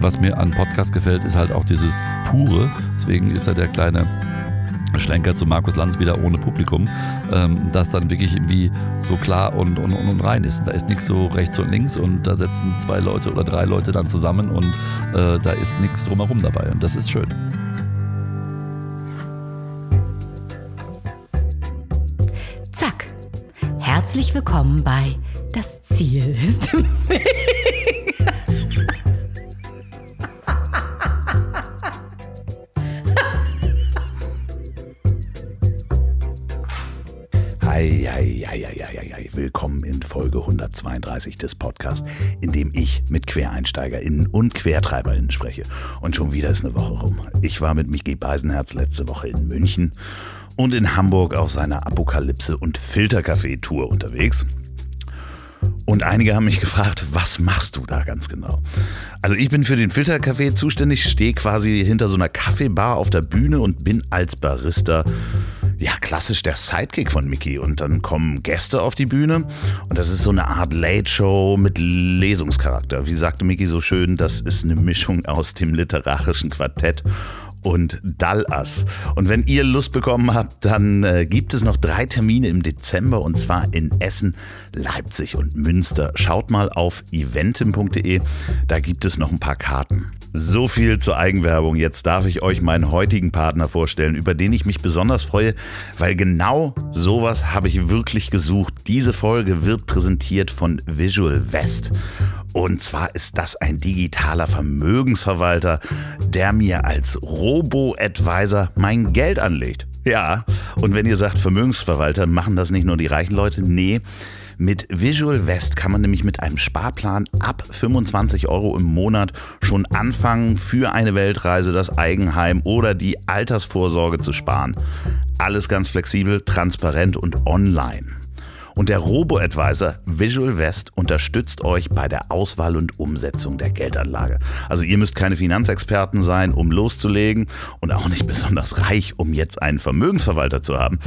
was mir an Podcast gefällt, ist halt auch dieses Pure. Deswegen ist er der kleine Schlenker zu Markus Lanz wieder ohne Publikum, ähm, das dann wirklich irgendwie so klar und, und, und rein ist. Da ist nichts so rechts und links und da setzen zwei Leute oder drei Leute dann zusammen und äh, da ist nichts drumherum dabei und das ist schön. Zack. Herzlich willkommen bei Das Ziel ist im Weg. Ei, ei, ei, ei, ei. Willkommen in Folge 132 des Podcasts, in dem ich mit QuereinsteigerInnen und QuertreiberInnen spreche. Und schon wieder ist eine Woche rum. Ich war mit Micky Beisenherz letzte Woche in München und in Hamburg auf seiner Apokalypse- und Filtercafé-Tour unterwegs. Und einige haben mich gefragt, was machst du da ganz genau? Also ich bin für den Filtercafé zuständig, stehe quasi hinter so einer Kaffeebar auf der Bühne und bin als Barista ja, klassisch der Sidekick von Mickey. Und dann kommen Gäste auf die Bühne und das ist so eine Art Late-Show mit Lesungscharakter. Wie sagte Mickey so schön, das ist eine Mischung aus dem literarischen Quartett und Dallas. Und wenn ihr Lust bekommen habt, dann äh, gibt es noch drei Termine im Dezember und zwar in Essen, Leipzig und Münster. Schaut mal auf eventim.de, da gibt es noch ein paar Karten. So viel zur Eigenwerbung. Jetzt darf ich euch meinen heutigen Partner vorstellen, über den ich mich besonders freue, weil genau sowas habe ich wirklich gesucht. Diese Folge wird präsentiert von Visual West. Und zwar ist das ein digitaler Vermögensverwalter, der mir als Robo-Advisor mein Geld anlegt. Ja, und wenn ihr sagt, Vermögensverwalter machen das nicht nur die reichen Leute, nee. Mit Visual West kann man nämlich mit einem Sparplan ab 25 Euro im Monat schon anfangen, für eine Weltreise, das Eigenheim oder die Altersvorsorge zu sparen. Alles ganz flexibel, transparent und online. Und der Robo-Advisor Visual West unterstützt euch bei der Auswahl und Umsetzung der Geldanlage. Also ihr müsst keine Finanzexperten sein, um loszulegen und auch nicht besonders reich, um jetzt einen Vermögensverwalter zu haben.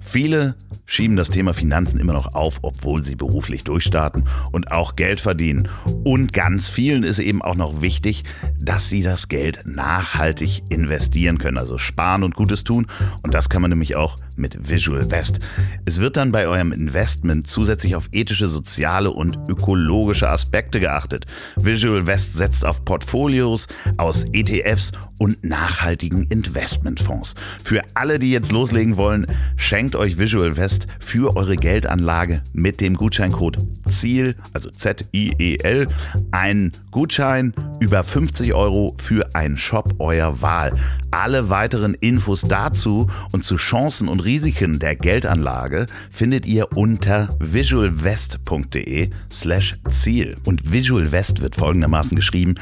Viele schieben das Thema Finanzen immer noch auf, obwohl sie beruflich durchstarten und auch Geld verdienen. Und ganz vielen ist eben auch noch wichtig, dass sie das Geld nachhaltig investieren können, also sparen und Gutes tun. Und das kann man nämlich auch mit Visual West. Es wird dann bei eurem Investment zusätzlich auf ethische, soziale und ökologische Aspekte geachtet. Visual West setzt auf Portfolios aus ETFs und nachhaltigen Investmentfonds. Für alle, die jetzt loslegen wollen, schenkt euch Visual West für eure Geldanlage mit dem Gutscheincode ZIEL, also Z-I-E-L, einen Gutschein über 50 Euro für einen Shop eurer Wahl. Alle weiteren Infos dazu und zu Chancen und Risiken der Geldanlage findet ihr unter visualvest.de slash Ziel. Und Visual West wird folgendermaßen geschrieben.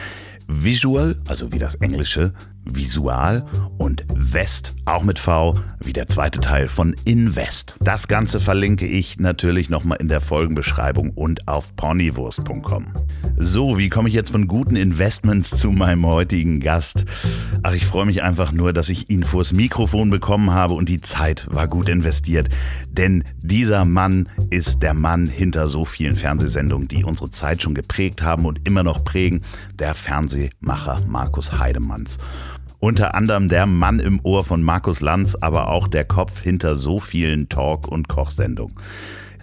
Visual, also wie das Englische, Visual und West, auch mit V, wie der zweite Teil von Invest. Das Ganze verlinke ich natürlich nochmal in der Folgenbeschreibung und auf ponywurst.com. So, wie komme ich jetzt von guten Investments zu meinem heutigen Gast? Ach, ich freue mich einfach nur, dass ich ihn vors Mikrofon bekommen habe und die Zeit war gut investiert. Denn dieser Mann ist der Mann hinter so vielen Fernsehsendungen, die unsere Zeit schon geprägt haben und immer noch prägen, der Fernsehmacher Markus Heidemanns. Unter anderem der Mann im Ohr von Markus Lanz, aber auch der Kopf hinter so vielen Talk- und Kochsendungen.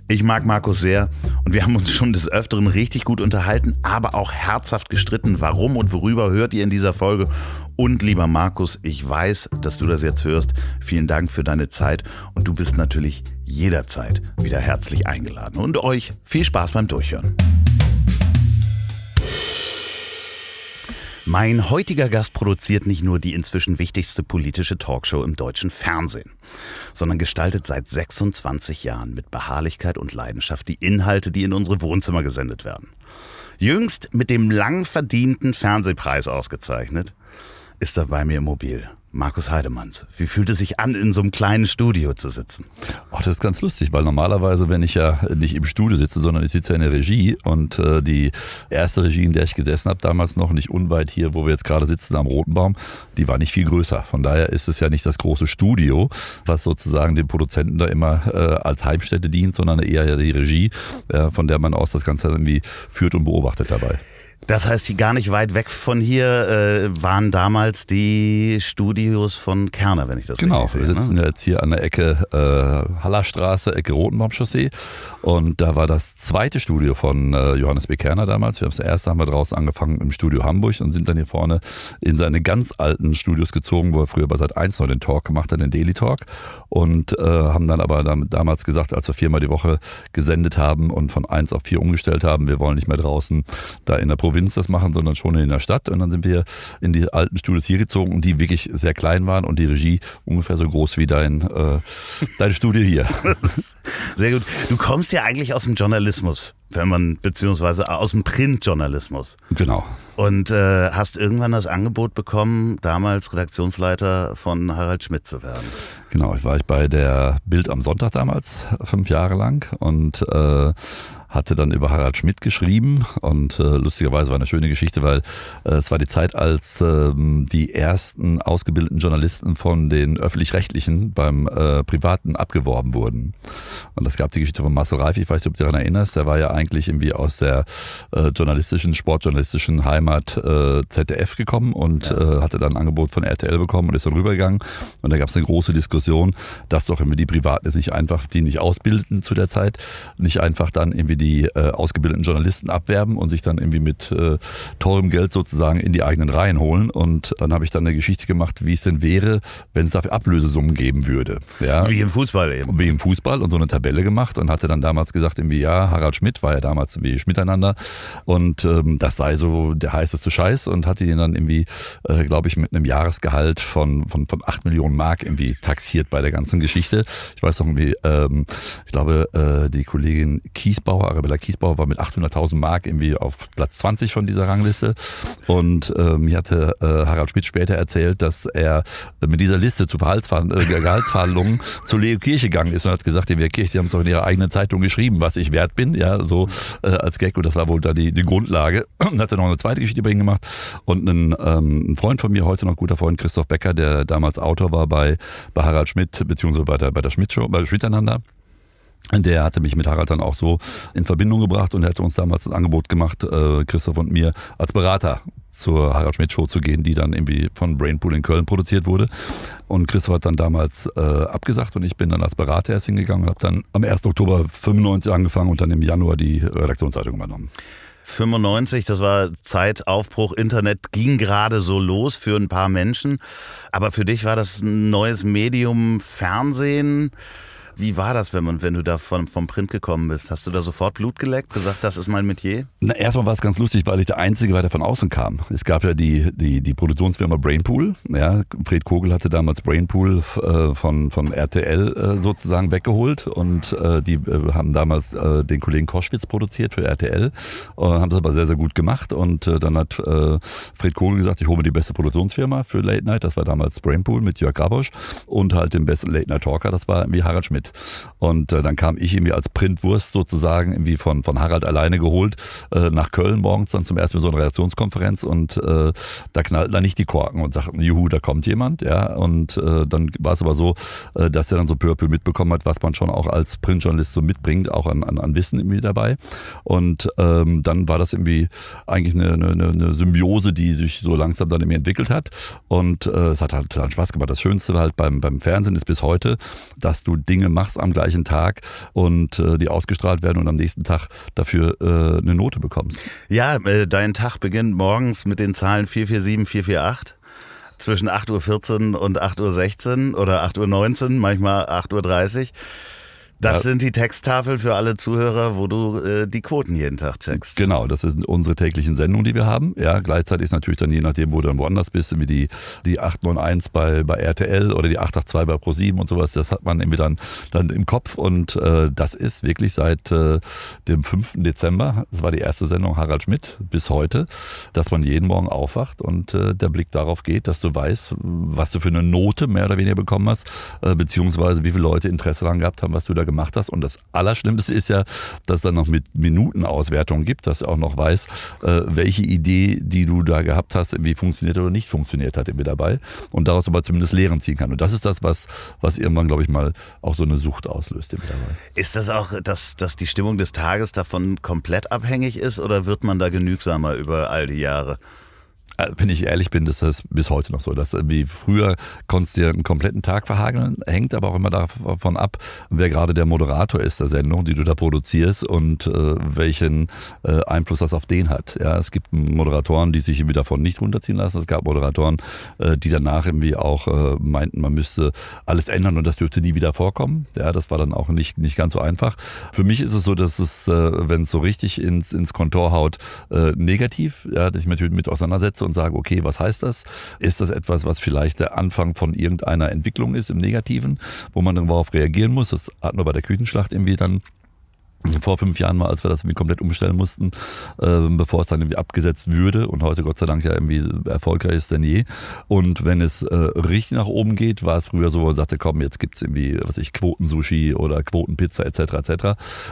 Ich mag Markus sehr und wir haben uns schon des Öfteren richtig gut unterhalten, aber auch herzhaft gestritten. Warum und worüber hört ihr in dieser Folge? Und lieber Markus, ich weiß, dass du das jetzt hörst. Vielen Dank für deine Zeit und du bist natürlich jederzeit wieder herzlich eingeladen. Und euch viel Spaß beim Durchhören. Mein heutiger Gast produziert nicht nur die inzwischen wichtigste politische Talkshow im deutschen Fernsehen, sondern gestaltet seit 26 Jahren mit Beharrlichkeit und Leidenschaft die Inhalte, die in unsere Wohnzimmer gesendet werden. Jüngst mit dem lang verdienten Fernsehpreis ausgezeichnet, ist er bei mir im Mobil. Markus Heidemanns, wie fühlt es sich an, in so einem kleinen Studio zu sitzen? Ach, das ist ganz lustig, weil normalerweise, wenn ich ja nicht im Studio sitze, sondern ich sitze ja in der Regie und äh, die erste Regie, in der ich gesessen habe, damals noch nicht unweit hier, wo wir jetzt gerade sitzen am Roten Baum, die war nicht viel größer. Von daher ist es ja nicht das große Studio, was sozusagen dem Produzenten da immer äh, als Heimstätte dient, sondern eher ja die Regie, äh, von der man aus das Ganze irgendwie führt und beobachtet dabei. Das heißt, die gar nicht weit weg von hier äh, waren damals die Studios von Kerner, wenn ich das genau, richtig sehe. Genau, wir sitzen ne? jetzt hier an der Ecke äh, Hallerstraße, Ecke Rotenbaumchaussee und da war das zweite Studio von äh, Johannes B. Kerner damals. Wir haben das erste haben wir draußen angefangen im Studio Hamburg und sind dann hier vorne in seine ganz alten Studios gezogen, wo er früher bei Sat 1 noch den Talk gemacht hat, den Daily Talk und äh, haben dann aber damals gesagt, als wir viermal die Woche gesendet haben und von eins auf vier umgestellt haben, wir wollen nicht mehr draußen da in der Provinz das machen, sondern schon in der Stadt. Und dann sind wir in die alten Studios hier gezogen, die wirklich sehr klein waren und die Regie ungefähr so groß wie dein, äh, dein Studio hier. Sehr gut. Du kommst ja eigentlich aus dem Journalismus, wenn man, beziehungsweise aus dem Printjournalismus. Genau. Und äh, hast irgendwann das Angebot bekommen, damals Redaktionsleiter von Harald Schmidt zu werden. Genau, ich war ich bei der Bild am Sonntag damals, fünf Jahre lang und äh, hatte dann über Harald Schmidt geschrieben und äh, lustigerweise war eine schöne Geschichte, weil äh, es war die Zeit, als ähm, die ersten ausgebildeten Journalisten von den öffentlich-rechtlichen beim äh, Privaten abgeworben wurden. Und das gab die Geschichte von Marcel Reif, ich weiß nicht, ob du daran erinnerst, der war ja eigentlich irgendwie aus der äh, journalistischen, sportjournalistischen Heimat äh, ZDF gekommen und ja. äh, hatte dann ein Angebot von RTL bekommen und ist dann rübergegangen. Und da gab es eine große Diskussion, dass doch irgendwie die Privaten jetzt nicht einfach, die nicht ausbildeten zu der Zeit, nicht einfach dann irgendwie die äh, ausgebildeten Journalisten abwerben und sich dann irgendwie mit äh, teurem Geld sozusagen in die eigenen Reihen holen. Und dann habe ich dann eine Geschichte gemacht, wie es denn wäre, wenn es dafür Ablösesummen geben würde. Ja? Wie im Fußball eben. Wie im Fußball und so eine Tabelle gemacht und hatte dann damals gesagt, irgendwie, ja, Harald Schmidt war ja damals wie Schmiteinander und ähm, das sei so der heißeste Scheiß und hatte ihn dann irgendwie, äh, glaube ich, mit einem Jahresgehalt von, von, von 8 Millionen Mark irgendwie taxiert bei der ganzen Geschichte. Ich weiß noch irgendwie, ähm, ich glaube, äh, die Kollegin Kiesbauer, Arabella Kiesbauer war mit 800.000 Mark irgendwie auf Platz 20 von dieser Rangliste. Und äh, mir hatte äh, Harald Schmidt später erzählt, dass er mit dieser Liste zu äh, Gehaltsverhandlungen zu Leo Kirche gegangen ist und hat gesagt, die Kirche, die haben es doch in ihrer eigenen Zeitung geschrieben, was ich wert bin, ja, so äh, als Gag. Und das war wohl da die, die Grundlage. Und hat er noch eine zweite Geschichte über ihn gemacht. Und ein, ähm, ein Freund von mir, heute noch guter Freund, Christoph Becker, der damals Autor war bei, bei Harald Schmidt, beziehungsweise bei der, bei der Schmidt-Show, bei Schmiteinander. Der hatte mich mit Harald dann auch so in Verbindung gebracht und er hatte uns damals das Angebot gemacht, äh, Christoph und mir als Berater zur Harald Schmidt Show zu gehen, die dann irgendwie von Brainpool in Köln produziert wurde. Und Christoph hat dann damals äh, abgesagt und ich bin dann als Berater erst hingegangen und habe dann am 1. Oktober 95 angefangen und dann im Januar die Redaktionsleitung übernommen. 95, das war Zeitaufbruch, Internet ging gerade so los für ein paar Menschen. Aber für dich war das ein neues Medium, Fernsehen. Wie war das, wenn man, wenn du da vom, vom Print gekommen bist? Hast du da sofort Blut geleckt, gesagt, das ist mein Metier? Na, erstmal war es ganz lustig, weil ich der Einzige war, der von außen kam. Es gab ja die, die, die Produktionsfirma Brainpool. Ja, Fred Kogel hatte damals Brainpool äh, von, von RTL äh, sozusagen weggeholt und äh, die äh, haben damals äh, den Kollegen Koschwitz produziert für RTL, äh, haben das aber sehr, sehr gut gemacht und dann hat Fred Kogel gesagt, ich hole mir die beste Produktionsfirma für Late Night, das war damals Brainpool mit Jörg Grabosch und halt den besten Late Night Talker, das war wie Harald Schmidt mit. Und äh, dann kam ich irgendwie als Printwurst sozusagen irgendwie von, von Harald alleine geholt äh, nach Köln morgens dann zum ersten Mal so eine Redaktionskonferenz und äh, da knallten dann nicht die Korken und sagten, juhu, da kommt jemand, ja. Und äh, dann war es aber so, äh, dass er dann so peu à peu mitbekommen hat, was man schon auch als Printjournalist so mitbringt, auch an, an, an Wissen irgendwie dabei. Und ähm, dann war das irgendwie eigentlich eine, eine, eine Symbiose, die sich so langsam dann irgendwie entwickelt hat. Und äh, es hat halt total Spaß gemacht. Das Schönste halt beim, beim Fernsehen ist bis heute, dass du Dinge machst am gleichen Tag und äh, die ausgestrahlt werden und am nächsten Tag dafür äh, eine Note bekommst. Ja, äh, dein Tag beginnt morgens mit den Zahlen 447, 448 zwischen 8.14 Uhr und 8.16 Uhr oder 8.19 Uhr, manchmal 8.30 Uhr. Das sind die Texttafeln für alle Zuhörer, wo du äh, die Quoten jeden Tag checkst. Genau, das sind unsere täglichen Sendungen, die wir haben. Ja, gleichzeitig ist natürlich dann je nachdem, wo du dann woanders bist, wie die, die 891 bei, bei RTL oder die 882 bei ProSieben und sowas, das hat man irgendwie dann, dann im Kopf und äh, das ist wirklich seit äh, dem 5. Dezember, das war die erste Sendung Harald Schmidt bis heute, dass man jeden Morgen aufwacht und äh, der Blick darauf geht, dass du weißt, was du für eine Note mehr oder weniger bekommen hast, äh, beziehungsweise wie viele Leute Interesse daran gehabt haben, was du da gemacht gemacht hast. Und das Allerschlimmste ist ja, dass es dann noch mit Minutenauswertung gibt, dass du auch noch weißt, äh, welche Idee, die du da gehabt hast, wie funktioniert oder nicht funktioniert hat, irgendwie dabei. Und daraus aber zumindest Lehren ziehen kann. Und das ist das, was, was irgendwann, glaube ich, mal auch so eine Sucht auslöst. Irgendwie dabei. Ist das auch, dass, dass die Stimmung des Tages davon komplett abhängig ist oder wird man da genügsamer über all die Jahre? Äh, wenn ich ehrlich bin, ist das bis heute noch so. Dass wie früher konntest du dir einen kompletten Tag verhageln, hängt aber auch immer davon ab, wer gerade der Moderator ist der Sendung, die du da produzierst und äh, welchen äh, Einfluss das auf den hat. Ja, es gibt Moderatoren, die sich irgendwie davon nicht runterziehen lassen. Es gab Moderatoren, äh, die danach irgendwie auch äh, meinten, man müsste alles ändern und das dürfte nie wieder vorkommen. Ja, das war dann auch nicht, nicht ganz so einfach. Für mich ist es so, dass es, äh, wenn es so richtig ins, ins Kontor haut, negativ, ja, dass ich mich mit auseinandersetze und sage, okay, was heißt das? Ist das etwas, was vielleicht der Anfang von irgendeiner Entwicklung ist im Negativen, wo man darauf reagieren muss? Das hatten wir bei der Küchenschlacht irgendwie dann vor fünf Jahren mal, als wir das irgendwie komplett umstellen mussten, äh, bevor es dann irgendwie abgesetzt würde und heute Gott sei Dank ja irgendwie erfolgreich ist denn je. Und wenn es äh, richtig nach oben geht, war es früher so, man sagte, komm, jetzt gibt's irgendwie, was ich, Quotensushi oder Quotenpizza etc. etc.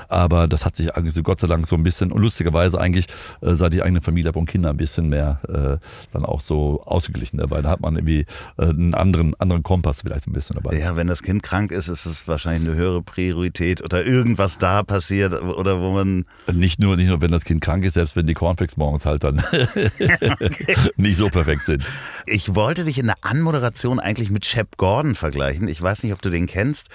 Aber das hat sich eigentlich so Gott sei Dank so ein bisschen, und lustigerweise eigentlich, äh, seit ich eigene Familie habe und Kinder ein bisschen mehr äh, dann auch so ausgeglichen dabei. Da hat man irgendwie äh, einen anderen, anderen Kompass vielleicht ein bisschen dabei. Ja, wenn das Kind krank ist, ist es wahrscheinlich eine höhere Priorität oder irgendwas da passiert passiert oder wo man. Nicht nur, nicht nur, wenn das Kind krank ist, selbst wenn die Cornflakes morgens halt dann nicht so perfekt sind. Ich wollte dich in der Anmoderation eigentlich mit Shep Gordon vergleichen. Ich weiß nicht, ob du den kennst.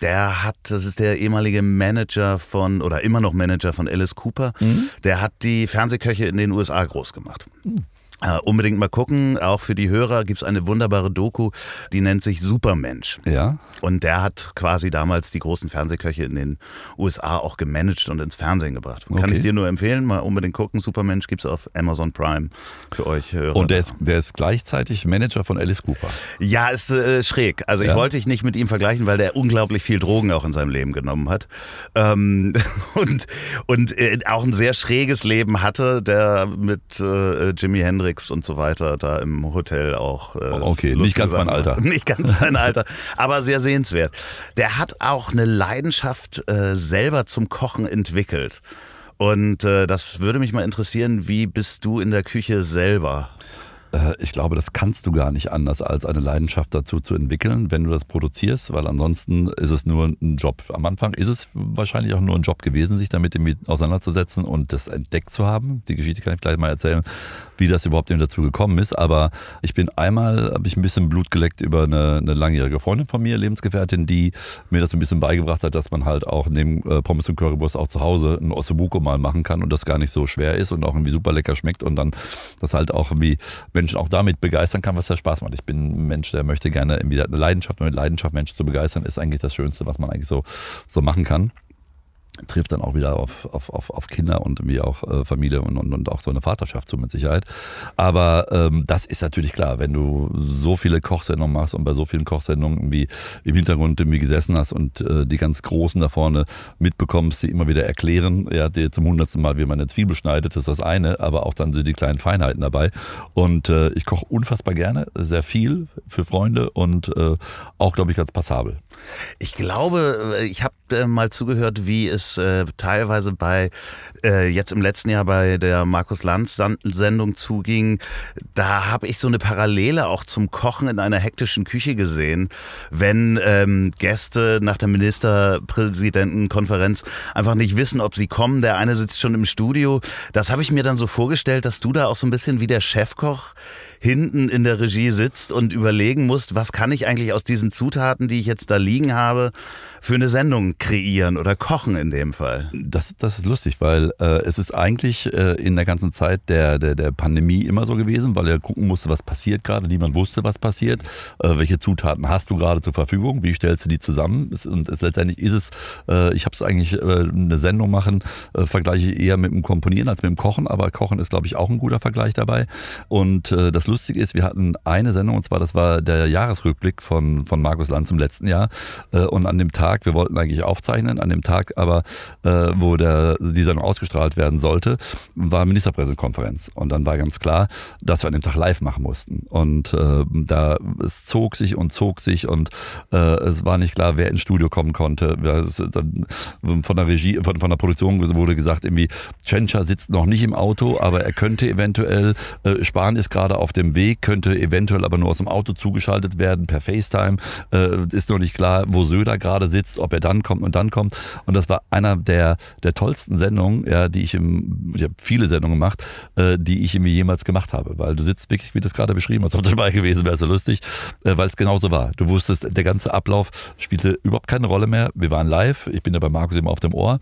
Der hat, das ist der ehemalige Manager von, oder immer noch Manager von Alice Cooper. Mhm. Der hat die Fernsehköche in den USA groß gemacht. Mhm. Uh, unbedingt mal gucken. Auch für die Hörer gibt es eine wunderbare Doku, die nennt sich Supermensch. Ja. Und der hat quasi damals die großen Fernsehköche in den USA auch gemanagt und ins Fernsehen gebracht. Kann okay. ich dir nur empfehlen, mal unbedingt gucken. Supermensch gibt es auf Amazon Prime für euch Hörer. Und der ist, der ist gleichzeitig Manager von Alice Cooper. Ja, ist äh, schräg. Also ja. ich wollte dich nicht mit ihm vergleichen, weil der unglaublich viel Drogen auch in seinem Leben genommen hat. Ähm, und und äh, auch ein sehr schräges Leben hatte, der mit äh, Jimi Hendrix Netflix und so weiter da im Hotel auch. Äh, okay, nicht ganz mein Alter. Nicht ganz dein Alter, aber sehr sehenswert. Der hat auch eine Leidenschaft äh, selber zum Kochen entwickelt. Und äh, das würde mich mal interessieren, wie bist du in der Küche selber? Äh, ich glaube, das kannst du gar nicht anders, als eine Leidenschaft dazu zu entwickeln, wenn du das produzierst, weil ansonsten ist es nur ein Job. Am Anfang ist es wahrscheinlich auch nur ein Job gewesen, sich damit auseinanderzusetzen und das entdeckt zu haben. Die Geschichte kann ich gleich mal erzählen, wie das überhaupt eben dazu gekommen ist. Aber ich bin einmal, habe ich ein bisschen Blut geleckt über eine, eine langjährige Freundin von mir, Lebensgefährtin, die mir das ein bisschen beigebracht hat, dass man halt auch neben äh, Pommes und Currywurst auch zu Hause ein Ossobuco mal machen kann und das gar nicht so schwer ist und auch irgendwie super lecker schmeckt und dann das halt auch wie, wenn Menschen auch damit begeistern kann, was ja Spaß macht. Ich bin ein Mensch, der möchte gerne irgendwie eine Leidenschaft, mit Leidenschaft Menschen zu begeistern, ist eigentlich das Schönste, was man eigentlich so, so machen kann trifft dann auch wieder auf, auf, auf, auf Kinder und irgendwie auch äh, Familie und, und, und auch so eine Vaterschaft zu mit Sicherheit. Aber ähm, das ist natürlich klar, wenn du so viele Kochsendungen machst und bei so vielen Kochsendungen irgendwie im Hintergrund irgendwie gesessen hast und äh, die ganz Großen da vorne mitbekommst, die immer wieder erklären, ja, dir zum hundertsten Mal, wie man eine Zwiebel schneidet, ist das eine, aber auch dann sind die kleinen Feinheiten dabei. Und äh, ich koche unfassbar gerne, sehr viel für Freunde und äh, auch, glaube ich, ganz passabel. Ich glaube, ich habe äh, mal zugehört, wie es äh, teilweise bei äh, jetzt im letzten Jahr bei der Markus Lanz Sendung zuging. Da habe ich so eine Parallele auch zum Kochen in einer hektischen Küche gesehen, wenn ähm, Gäste nach der Ministerpräsidentenkonferenz einfach nicht wissen, ob sie kommen. Der eine sitzt schon im Studio. Das habe ich mir dann so vorgestellt, dass du da auch so ein bisschen wie der Chefkoch hinten in der Regie sitzt und überlegen musst, was kann ich eigentlich aus diesen Zutaten, die ich jetzt da liegen habe, für eine Sendung kreieren oder kochen in dem Fall? Das, das ist lustig, weil äh, es ist eigentlich äh, in der ganzen Zeit der, der, der Pandemie immer so gewesen, weil er gucken musste, was passiert gerade. Niemand wusste, was passiert. Äh, welche Zutaten hast du gerade zur Verfügung? Wie stellst du die zusammen? Und es, letztendlich ist es, äh, ich habe es eigentlich äh, eine Sendung machen, äh, vergleiche ich eher mit dem Komponieren als mit dem Kochen, aber Kochen ist, glaube ich, auch ein guter Vergleich dabei. Und das lustig ist, wir hatten eine Sendung, und zwar das war der Jahresrückblick von, von Markus Lanz im letzten Jahr. Äh, und an dem Tag, wir wollten eigentlich aufzeichnen, an dem Tag aber, äh, wo der, die Sendung ausgestrahlt werden sollte, war Ministerpräsidentenkonferenz. Und dann war ganz klar, dass wir an dem Tag live machen mussten. Und äh, da es zog sich und zog sich und es war nicht klar, wer ins Studio kommen konnte. Von der Regie, von, von der Produktion wurde gesagt, irgendwie, Tschentscher sitzt noch nicht im Auto, aber er könnte eventuell, Spahn ist gerade auf dem Weg, könnte eventuell aber nur aus dem Auto zugeschaltet werden per FaceTime. Äh, ist noch nicht klar, wo Söder gerade sitzt, ob er dann kommt und dann kommt. Und das war einer der, der tollsten Sendungen, ja, die ich im, ich habe viele Sendungen gemacht, äh, die ich irgendwie jemals gemacht habe. Weil du sitzt wirklich, wie das gerade beschrieben hast, ob dabei gewesen wäre so lustig, äh, weil es genauso war. Du wusstest, der ganze Ablauf spielte überhaupt keine Rolle mehr. Wir waren live, ich bin ja bei Markus immer auf dem Ohr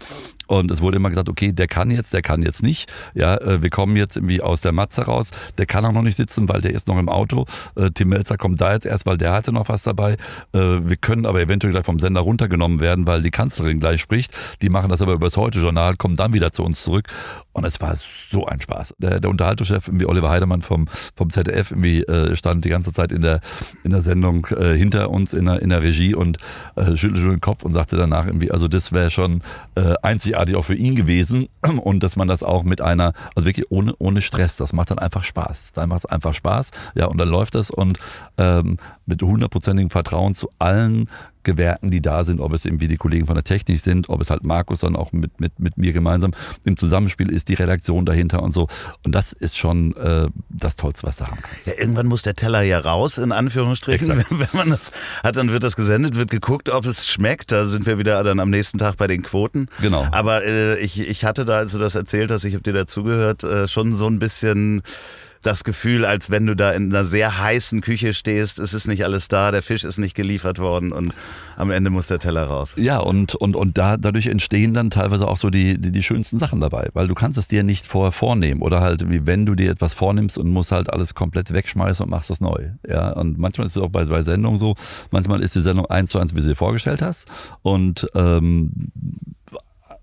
und es wurde immer gesagt, okay, der kann jetzt, der kann jetzt nicht. Ja, äh, wir kommen jetzt irgendwie aus der Matze raus. Der kann auch noch nicht sitzen, weil der ist noch im Auto. Äh, Tim Melzer kommt da jetzt erst, weil der hatte noch was dabei. Äh, wir können aber eventuell gleich vom Sender runtergenommen werden, weil die Kanzlerin gleich spricht. Die machen das aber über das Heute-Journal, kommen dann wieder zu uns zurück. Und es war so ein Spaß. Der, der Unterhaltungschef, irgendwie Oliver Heidemann vom, vom ZDF, irgendwie äh, stand die ganze Zeit in der, in der Sendung äh, hinter uns in der, in der Regie und äh, schüttelte den Kopf und sagte danach irgendwie, also das wäre schon äh, einzigartig auch für ihn gewesen und dass man das auch mit einer, also wirklich ohne, ohne Stress, das macht dann einfach Spaß. Dann macht es einfach Spaß, ja, und dann läuft es und ähm, mit hundertprozentigem Vertrauen zu allen Gewerken, die da sind, ob es irgendwie die Kollegen von der Technik sind, ob es halt Markus dann auch mit, mit, mit mir gemeinsam im Zusammenspiel ist, die Redaktion dahinter und so. Und das ist schon äh, das Tollste, was da haben kannst. Ja, irgendwann muss der Teller ja raus, in Anführungsstrichen. Exakt. Wenn man das hat, dann wird das gesendet, wird geguckt, ob es schmeckt. Da sind wir wieder dann am nächsten Tag bei den Quoten. Genau. Aber äh, ich, ich hatte da, als du das erzählt hast, ich habe dir dazugehört, äh, schon so ein bisschen das Gefühl, als wenn du da in einer sehr heißen Küche stehst, es ist nicht alles da, der Fisch ist nicht geliefert worden und am Ende muss der Teller raus. Ja, und, und, und da, dadurch entstehen dann teilweise auch so die, die, die schönsten Sachen dabei, weil du kannst es dir nicht vorher vornehmen oder halt wie wenn du dir etwas vornimmst und musst halt alles komplett wegschmeißen und machst das neu. Ja, und manchmal ist es auch bei, bei Sendungen so, manchmal ist die Sendung eins zu eins, wie sie vorgestellt hast und ähm,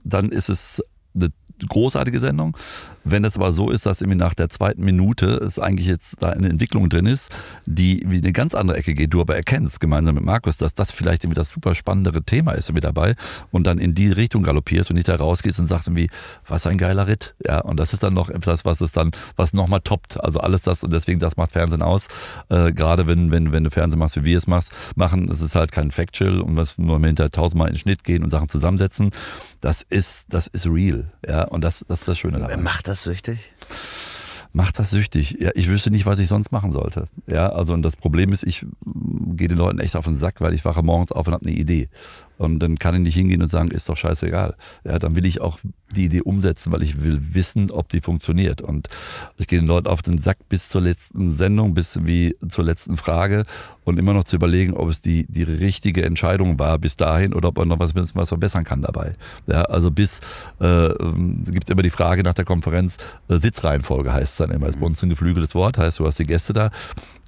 dann ist es eine großartige Sendung. Wenn das aber so ist, dass irgendwie nach der zweiten Minute es eigentlich jetzt da eine Entwicklung drin ist, die wie eine ganz andere Ecke geht, du aber erkennst gemeinsam mit Markus, dass das vielleicht irgendwie das super spannendere Thema ist mit dabei und dann in die Richtung galoppierst und nicht da rausgehst und sagst irgendwie, was ein geiler Ritt. Ja, und das ist dann noch etwas, was es dann, was nochmal toppt. Also alles das und deswegen, das macht Fernsehen aus. Äh, gerade wenn, wenn, wenn du Fernsehen machst, wie wir es machst, machen, es ist halt kein Factual und was nur hinter tausendmal in den Schnitt gehen und Sachen zusammensetzen. Das ist, das ist real. Ja, und das, das ist das Schöne dabei. Macht das süchtig? macht das süchtig. Ja, ich wüsste nicht, was ich sonst machen sollte. Ja, also und das Problem ist, ich gehe den Leuten echt auf den Sack, weil ich wache morgens auf und habe eine Idee. Und dann kann ich nicht hingehen und sagen, ist doch scheißegal. Ja, dann will ich auch die Idee umsetzen, weil ich will wissen, ob die funktioniert. Und ich gehe den Leuten auf den Sack bis zur letzten Sendung, bis wie zur letzten Frage und immer noch zu überlegen, ob es die, die richtige Entscheidung war bis dahin oder ob man noch was, was verbessern kann dabei. Ja, also bis äh, gibt es immer die Frage nach der Konferenz, äh, Sitzreihenfolge heißt es dann immer. Das ist bei uns ein geflügeltes Wort, heißt, du hast die Gäste da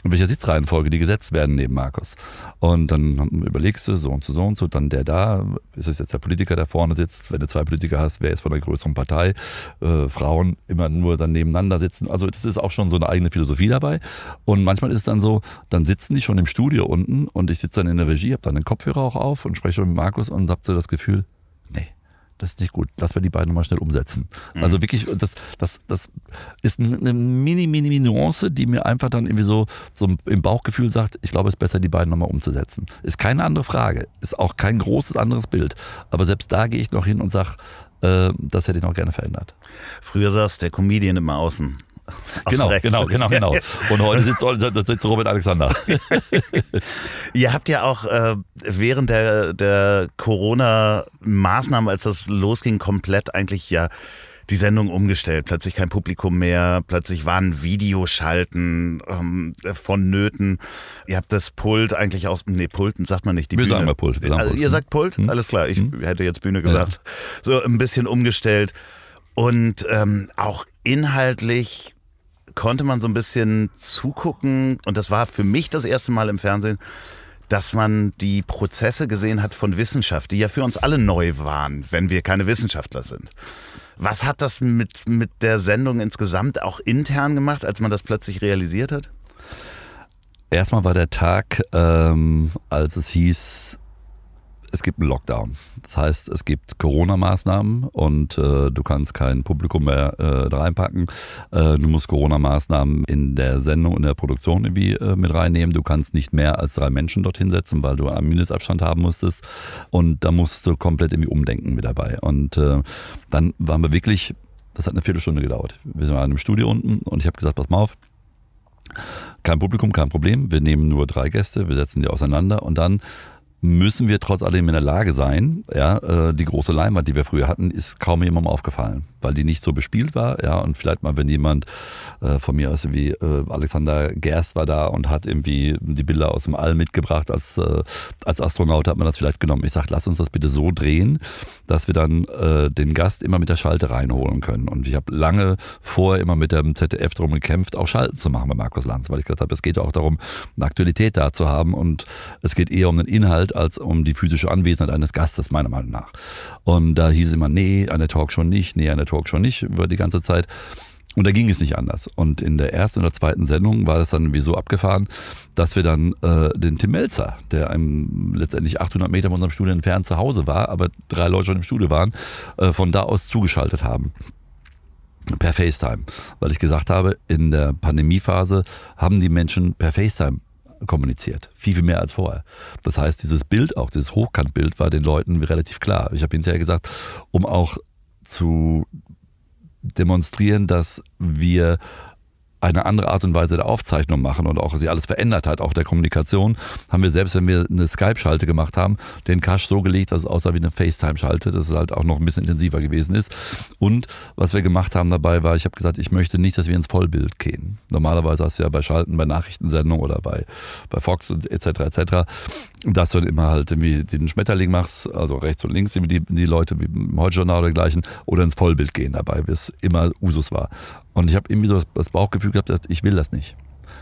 welcher Sitzreihenfolge die gesetzt werden neben Markus. Und dann überlegst du so und so, so und so, dann der da, ist es jetzt der Politiker, der vorne sitzt, wenn du zwei Politiker hast, wer ist von der größeren Partei, äh, Frauen immer nur dann nebeneinander sitzen. Also das ist auch schon so eine eigene Philosophie dabei. Und manchmal ist es dann so, dann sitzen die schon im Studio unten und ich sitze dann in der Regie, habe dann den Kopfhörer auch auf und spreche mit Markus und habe so das Gefühl, das ist nicht gut. Lass mal die beiden nochmal schnell umsetzen. Mhm. Also wirklich, das, das, das ist eine mini, mini, mini Nuance, die mir einfach dann irgendwie so, so im Bauchgefühl sagt, ich glaube, es ist besser, die beiden nochmal umzusetzen. Ist keine andere Frage. Ist auch kein großes anderes Bild. Aber selbst da gehe ich noch hin und sage, äh, das hätte ich noch gerne verändert. Früher saß der Comedian immer außen. Genau, genau, genau, genau. Und heute sitzt, sitzt Robert Alexander. Ihr habt ja auch äh, während der, der Corona-Maßnahmen, als das losging, komplett eigentlich ja die Sendung umgestellt. Plötzlich kein Publikum mehr, plötzlich waren Videoschalten ähm, vonnöten. Ihr habt das Pult eigentlich aus, nee, Pulten sagt man nicht, die wir Bühne. Sagen mal Pult. Wir also Pult. Ihr sagt Pult? Hm? Alles klar, ich hm? hätte jetzt Bühne gesagt. Ja. So ein bisschen umgestellt. Und ähm, auch inhaltlich konnte man so ein bisschen zugucken und das war für mich das erste Mal im Fernsehen, dass man die Prozesse gesehen hat von Wissenschaft, die ja für uns alle neu waren, wenn wir keine Wissenschaftler sind. Was hat das mit, mit der Sendung insgesamt auch intern gemacht, als man das plötzlich realisiert hat? Erstmal war der Tag, ähm, als es hieß, es gibt einen Lockdown. Das heißt, es gibt Corona-Maßnahmen und äh, du kannst kein Publikum mehr äh, reinpacken. Äh, du musst Corona-Maßnahmen in der Sendung, in der Produktion irgendwie äh, mit reinnehmen. Du kannst nicht mehr als drei Menschen dorthin setzen, weil du einen Mindestabstand haben musstest. Und da musst du komplett irgendwie umdenken mit dabei. Und äh, dann waren wir wirklich, das hat eine Viertelstunde gedauert. Wir sind in einem Studio unten und ich habe gesagt, pass mal auf, kein Publikum, kein Problem. Wir nehmen nur drei Gäste, wir setzen die auseinander und dann müssen wir trotz allem in der Lage sein, ja, äh, die große Leinwand, die wir früher hatten, ist kaum jemandem aufgefallen, weil die nicht so bespielt war, ja, und vielleicht mal, wenn jemand äh, von mir aus wie äh, Alexander Gerst war da und hat irgendwie die Bilder aus dem All mitgebracht als, äh, als Astronaut, hat man das vielleicht genommen. Ich sage, lass uns das bitte so drehen, dass wir dann äh, den Gast immer mit der Schalte reinholen können. Und ich habe lange vorher immer mit dem ZDF darum gekämpft, auch Schalten zu machen bei Markus Lanz, weil ich gesagt habe, es geht auch darum, eine Aktualität da zu haben und es geht eher um den Inhalt als um die physische Anwesenheit eines Gastes, meiner Meinung nach. Und da hieß immer, nee, an der Talkshow nicht, nee, an der Talkshow nicht, über die ganze Zeit. Und da ging es nicht anders. Und in der ersten oder zweiten Sendung war das dann wie so abgefahren, dass wir dann äh, den Tim Melzer, der einem letztendlich 800 Meter von unserem Studio entfernt zu Hause war, aber drei Leute schon im Studio waren, äh, von da aus zugeschaltet haben per FaceTime, weil ich gesagt habe, in der Pandemiephase haben die Menschen per FaceTime kommuniziert. Viel, viel mehr als vorher. Das heißt, dieses Bild, auch dieses Hochkantbild, war den Leuten relativ klar. Ich habe hinterher gesagt, um auch zu demonstrieren, dass wir eine andere Art und Weise der Aufzeichnung machen und auch sich alles verändert hat, auch der Kommunikation, haben wir selbst, wenn wir eine Skype-Schalte gemacht haben, den Cache so gelegt, dass es aussah wie eine FaceTime-Schalte, dass es halt auch noch ein bisschen intensiver gewesen ist. Und was wir gemacht haben dabei war, ich habe gesagt, ich möchte nicht, dass wir ins Vollbild gehen. Normalerweise hast du ja bei Schalten, bei Nachrichtensendungen oder bei, bei Fox etc. etc dass du dann immer halt irgendwie den Schmetterling machst, also rechts und links die, die Leute wie im Heute-Journal oder dergleichen, oder ins Vollbild gehen dabei, wie es immer Usus war. Und ich habe irgendwie so das Bauchgefühl gehabt, dass ich will das nicht.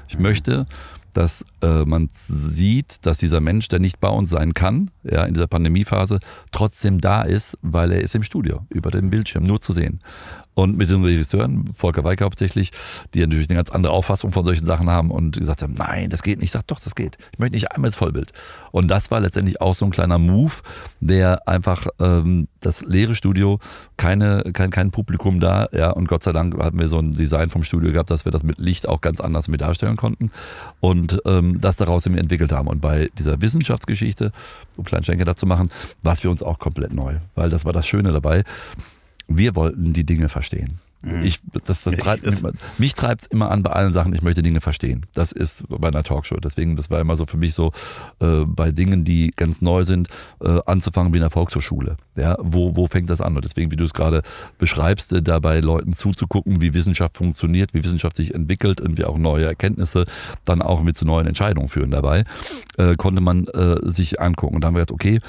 Ich mhm. möchte, dass äh, man sieht, dass dieser Mensch, der nicht bei uns sein kann, ja, in dieser Pandemiephase, trotzdem da ist, weil er ist im Studio, über dem Bildschirm, nur zu sehen. Und mit den Regisseuren, Volker Weike hauptsächlich, die natürlich eine ganz andere Auffassung von solchen Sachen haben und gesagt haben, nein, das geht nicht. Ich sage, doch, das geht. Ich möchte nicht einmal ins Vollbild. Und das war letztendlich auch so ein kleiner Move, der einfach ähm, das leere Studio, keine, kein, kein Publikum da, ja, und Gott sei Dank hatten wir so ein Design vom Studio gehabt, dass wir das mit Licht auch ganz anders mit darstellen konnten und ähm, das daraus eben entwickelt haben. Und bei dieser Wissenschaftsgeschichte, um kleinen Schenker dazu machen, war es für uns auch komplett neu, weil das war das Schöne dabei wir wollten die Dinge verstehen. Mhm. Ich, das, das treibt, mich, mich treibt es immer an bei allen Sachen, ich möchte Dinge verstehen. Das ist bei einer Talkshow. Deswegen, das war immer so für mich so, äh, bei Dingen, die ganz neu sind, äh, anzufangen wie in der Volkshochschule. Ja, wo, wo fängt das an? Und deswegen, wie du es gerade beschreibst, äh, dabei Leuten zuzugucken, wie Wissenschaft funktioniert, wie Wissenschaft sich entwickelt und wie auch neue Erkenntnisse dann auch mit zu neuen Entscheidungen führen dabei, äh, konnte man äh, sich angucken. Und dann haben wir gedacht, okay,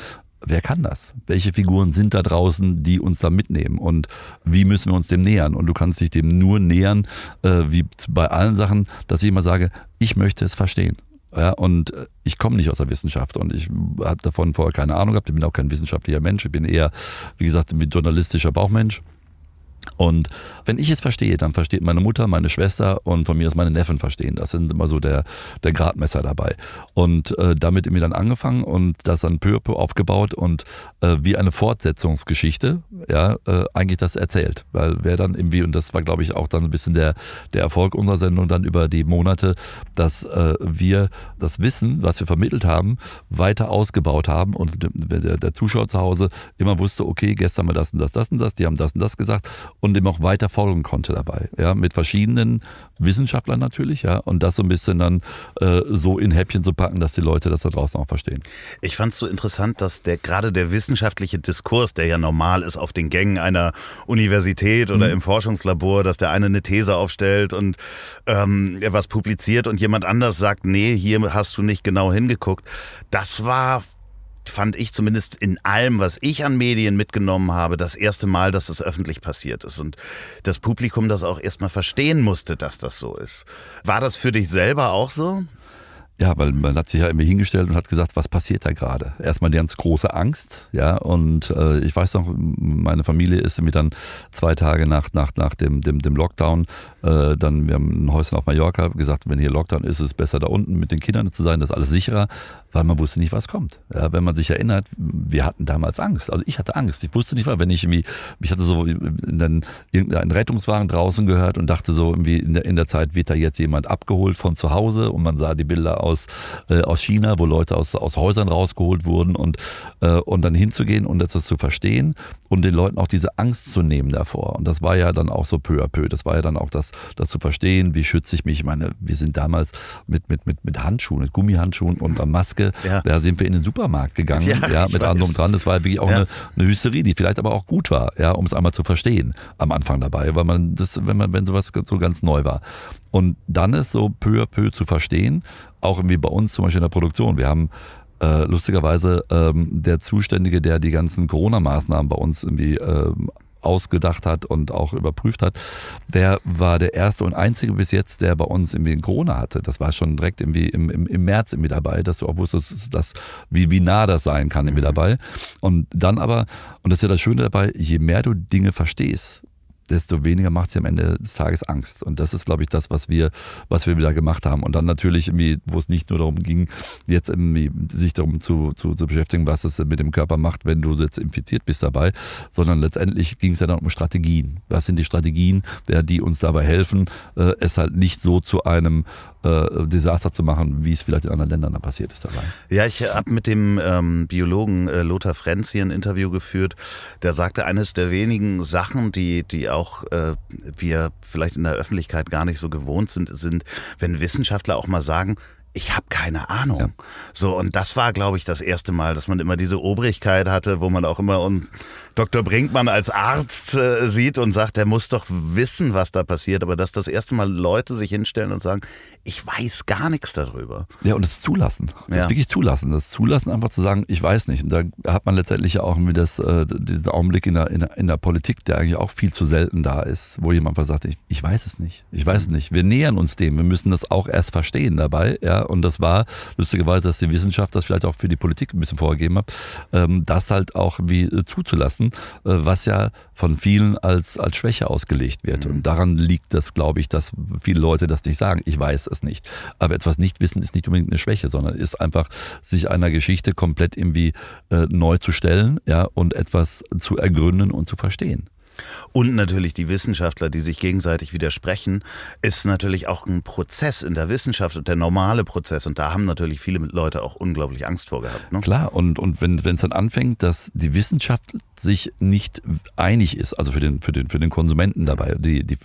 wer kann das? Welche Figuren sind da draußen, die uns da mitnehmen? Und wie müssen wir uns dem nähern? Und du kannst dich dem nur nähern, äh, wie bei allen Sachen, dass ich immer sage, ich möchte es verstehen. Ja, und äh, ich komme nicht aus der Wissenschaft und ich habe davon vorher keine Ahnung gehabt. Ich bin auch kein wissenschaftlicher Mensch. Ich bin eher, wie gesagt, ein journalistischer Bauchmensch. Und wenn ich es verstehe, dann versteht meine Mutter, meine Schwester und von mir aus meine Neffen verstehen. Das sind immer so der, der Gradmesser dabei. Und äh, damit irgendwie dann angefangen und das dann peu à peu aufgebaut und äh, wie eine Fortsetzungsgeschichte, ja, äh, eigentlich das erzählt. Weil wer dann irgendwie, und das war glaube ich auch dann ein bisschen der, der Erfolg unserer Sendung dann über die Monate, dass äh, wir das Wissen, was wir vermittelt haben, weiter ausgebaut haben und der, der Zuschauer zu Hause immer wusste, okay, gestern mal das und das, das und das, die haben das und das gesagt und dem auch weiter folgen konnte dabei. Ja, mit verschiedenen Wissenschaftlern natürlich, ja, und das so ein bisschen dann äh, so in Häppchen zu packen, dass die Leute das da draußen auch verstehen. Ich fand es so interessant, dass der gerade der wissenschaftliche Diskurs, der ja normal ist auf den Gängen einer Universität oder mhm. im Forschungslabor, dass der eine eine These aufstellt und ähm, was publiziert und jemand anders sagt, nee, hier hast du nicht genau hingeguckt. Das war fand ich zumindest in allem, was ich an Medien mitgenommen habe, das erste Mal, dass das öffentlich passiert ist und das Publikum das auch erstmal verstehen musste, dass das so ist. War das für dich selber auch so? Ja, weil man hat sich ja irgendwie hingestellt und hat gesagt, was passiert da gerade? Erstmal die ganz große Angst, ja, und äh, ich weiß noch, meine Familie ist irgendwie dann zwei Tage nach, nach, nach dem, dem, dem Lockdown, äh, dann, wir haben ein Häuschen auf Mallorca gesagt, wenn hier Lockdown ist, ist es besser da unten mit den Kindern zu sein, das ist alles sicherer, weil man wusste nicht, was kommt. Ja, wenn man sich erinnert, wir hatten damals Angst. Also ich hatte Angst. Ich wusste nicht, wenn ich irgendwie, ich hatte so einen, irgendeinen Rettungswagen draußen gehört und dachte so, irgendwie in der, in der Zeit wird da jetzt jemand abgeholt von zu Hause und man sah die Bilder aus, äh, aus China, wo Leute aus, aus Häusern rausgeholt wurden und, äh, und dann hinzugehen und das zu verstehen und den Leuten auch diese Angst zu nehmen davor. Und das war ja dann auch so peu à peu. Das war ja dann auch das, das zu verstehen, wie schütze ich mich. Ich meine, wir sind damals mit, mit, mit, mit Handschuhen, mit Gummihandschuhen und einer Maske, ja. da sind wir in den Supermarkt gegangen, ja, ja mit und dran. Das war wirklich auch eine, eine Hysterie, die vielleicht aber auch gut war, ja, um es einmal zu verstehen am Anfang dabei, weil man das, wenn man, wenn sowas so ganz neu war. Und dann ist so peu à peu zu verstehen, auch irgendwie bei uns zum Beispiel in der Produktion. Wir haben äh, lustigerweise ähm, der Zuständige, der die ganzen Corona-Maßnahmen bei uns irgendwie ähm, ausgedacht hat und auch überprüft hat, der war der erste und einzige bis jetzt, der bei uns irgendwie Corona hatte. Das war schon direkt irgendwie im, im, im März irgendwie dabei, dass du auch wusstest, dass, wie, wie nah das sein kann irgendwie dabei. Und dann aber, und das ist ja das Schöne dabei, je mehr du Dinge verstehst, desto weniger macht sie am Ende des Tages Angst. Und das ist, glaube ich, das, was wir, was wir wieder gemacht haben. Und dann natürlich irgendwie, wo es nicht nur darum ging, jetzt irgendwie sich darum zu, zu, zu beschäftigen, was es mit dem Körper macht, wenn du jetzt infiziert bist dabei, sondern letztendlich ging es ja dann um Strategien. Was sind die Strategien, die uns dabei helfen, äh, es halt nicht so zu einem äh, Desaster zu machen, wie es vielleicht in anderen Ländern dann passiert ist dabei. Ja, ich habe mit dem ähm, Biologen äh, Lothar Frenz hier ein Interview geführt. Der sagte, eines der wenigen Sachen, die, die auch äh, wir vielleicht in der Öffentlichkeit gar nicht so gewohnt sind, sind, wenn Wissenschaftler auch mal sagen, ich habe keine Ahnung. Ja. So, und das war, glaube ich, das erste Mal, dass man immer diese Obrigkeit hatte, wo man auch immer und Dr. Brinkmann als Arzt äh, sieht und sagt, er muss doch wissen, was da passiert, aber dass das erste Mal Leute sich hinstellen und sagen, ich weiß gar nichts darüber. Ja, und das Zulassen. Das ja. wirklich Zulassen. Das Zulassen einfach zu sagen, ich weiß nicht. Und da hat man letztendlich auch irgendwie das, äh, diesen Augenblick in der, in, der, in der Politik, der eigentlich auch viel zu selten da ist, wo jemand einfach sagt, ich, ich weiß es nicht. Ich weiß es nicht. Wir nähern uns dem. Wir müssen das auch erst verstehen dabei. Ja, und das war lustigerweise, dass die Wissenschaft das vielleicht auch für die Politik ein bisschen vorgegeben hat, ähm, das halt auch wie äh, zuzulassen, äh, was ja von vielen als, als Schwäche ausgelegt wird. Mhm. Und daran liegt das, glaube ich, dass viele Leute das nicht sagen. Ich weiß es nicht. Aber etwas nicht wissen ist nicht unbedingt eine Schwäche, sondern ist einfach, sich einer Geschichte komplett irgendwie äh, neu zu stellen, ja, und etwas zu ergründen und zu verstehen. Und natürlich die Wissenschaftler, die sich gegenseitig widersprechen, ist natürlich auch ein Prozess in der Wissenschaft und der normale Prozess. Und da haben natürlich viele Leute auch unglaublich Angst vor gehabt. Ne? Klar, und, und wenn es dann anfängt, dass die Wissenschaft sich nicht einig ist, also für den, für den, für den Konsumenten dabei, die, die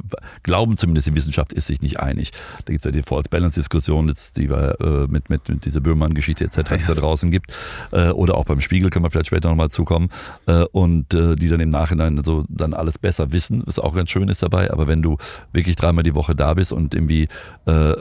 glauben zumindest, die Wissenschaft ist sich nicht einig. Da gibt es ja die False-Balance-Diskussion, die wir äh, mit, mit, mit dieser Böhmermann-Geschichte etc., die es da draußen gibt. Äh, oder auch beim Spiegel können wir vielleicht später nochmal zukommen. Äh, und äh, die dann im Nachhinein so dann alles besser wissen, was auch ganz schön ist dabei. Aber wenn du wirklich dreimal die Woche da bist und irgendwie äh,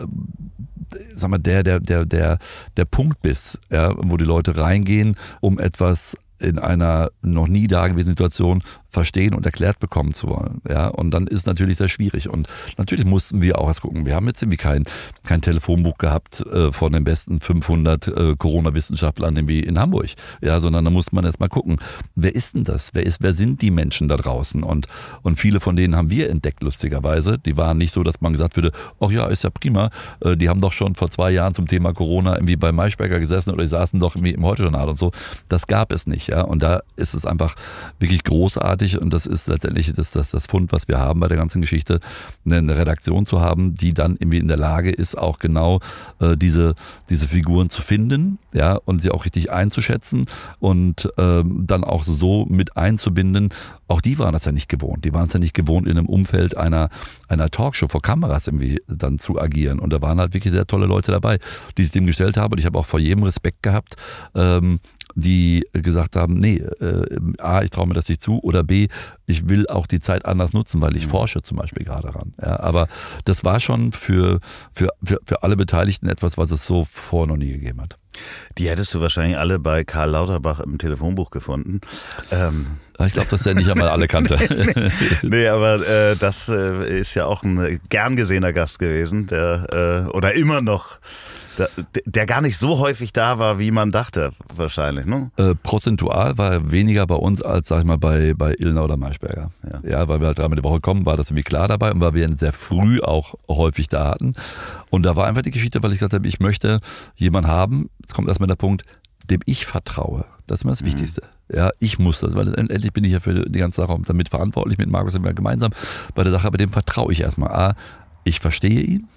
sag mal, der, der, der, der, der Punkt bist, ja, wo die Leute reingehen, um etwas in einer noch nie dagewesenen Situation verstehen und erklärt bekommen zu wollen. Ja, und dann ist natürlich sehr schwierig. Und natürlich mussten wir auch erst gucken. Wir haben jetzt irgendwie kein, kein Telefonbuch gehabt äh, von den besten 500 äh, Corona-Wissenschaftlern irgendwie in Hamburg. Ja, sondern da muss man erst mal gucken, wer ist denn das? Wer ist, wer sind die Menschen da draußen? Und, und viele von denen haben wir entdeckt, lustigerweise. Die waren nicht so, dass man gesagt würde, ach ja, ist ja prima. Äh, die haben doch schon vor zwei Jahren zum Thema Corona irgendwie bei Maischberger gesessen oder die saßen doch irgendwie im Heute-Journal und so. Das gab es nicht, ja. Und da ist es einfach wirklich großartig großartig und das ist letztendlich das, das, das Fund, was wir haben bei der ganzen Geschichte, eine Redaktion zu haben, die dann irgendwie in der Lage ist, auch genau äh, diese, diese Figuren zu finden, ja, und sie auch richtig einzuschätzen und ähm, dann auch so mit einzubinden. Auch die waren das ja nicht gewohnt. Die waren es ja nicht gewohnt, in einem Umfeld einer, einer Talkshow vor Kameras irgendwie dann zu agieren. Und da waren halt wirklich sehr tolle Leute dabei, die sich dem gestellt haben. Und ich habe auch vor jedem Respekt gehabt, ähm, die gesagt haben, nee, äh, A, ich traue mir das nicht zu oder B, ich will auch die Zeit anders nutzen, weil ich mhm. forsche zum Beispiel gerade daran. Ja, aber das war schon für, für, für, für alle Beteiligten etwas, was es so vor noch nie gegeben hat. Die hättest du wahrscheinlich alle bei Karl Lauterbach im Telefonbuch gefunden. Ähm. Ich glaube, dass der nicht einmal alle kannte. nee, nee, aber äh, das äh, ist ja auch ein gern gesehener Gast gewesen, der äh, oder immer noch der gar nicht so häufig da war, wie man dachte, wahrscheinlich. Ne? Äh, prozentual war er weniger bei uns als, sag ich mal, bei, bei Ilna oder Maischberger. Ja. ja, weil wir halt dreimal die Woche kommen, war das irgendwie klar dabei und weil wir ihn sehr früh auch häufig da hatten. Und da war einfach die Geschichte, weil ich gesagt habe, ich möchte jemanden haben, jetzt kommt erstmal der Punkt, dem ich vertraue. Das ist immer das mhm. Wichtigste. Ja, ich muss das, weil endlich bin ich ja für die ganze Sache damit verantwortlich. Mit Markus sind wir gemeinsam bei der Sache, aber dem vertraue ich erstmal. A, ich verstehe ihn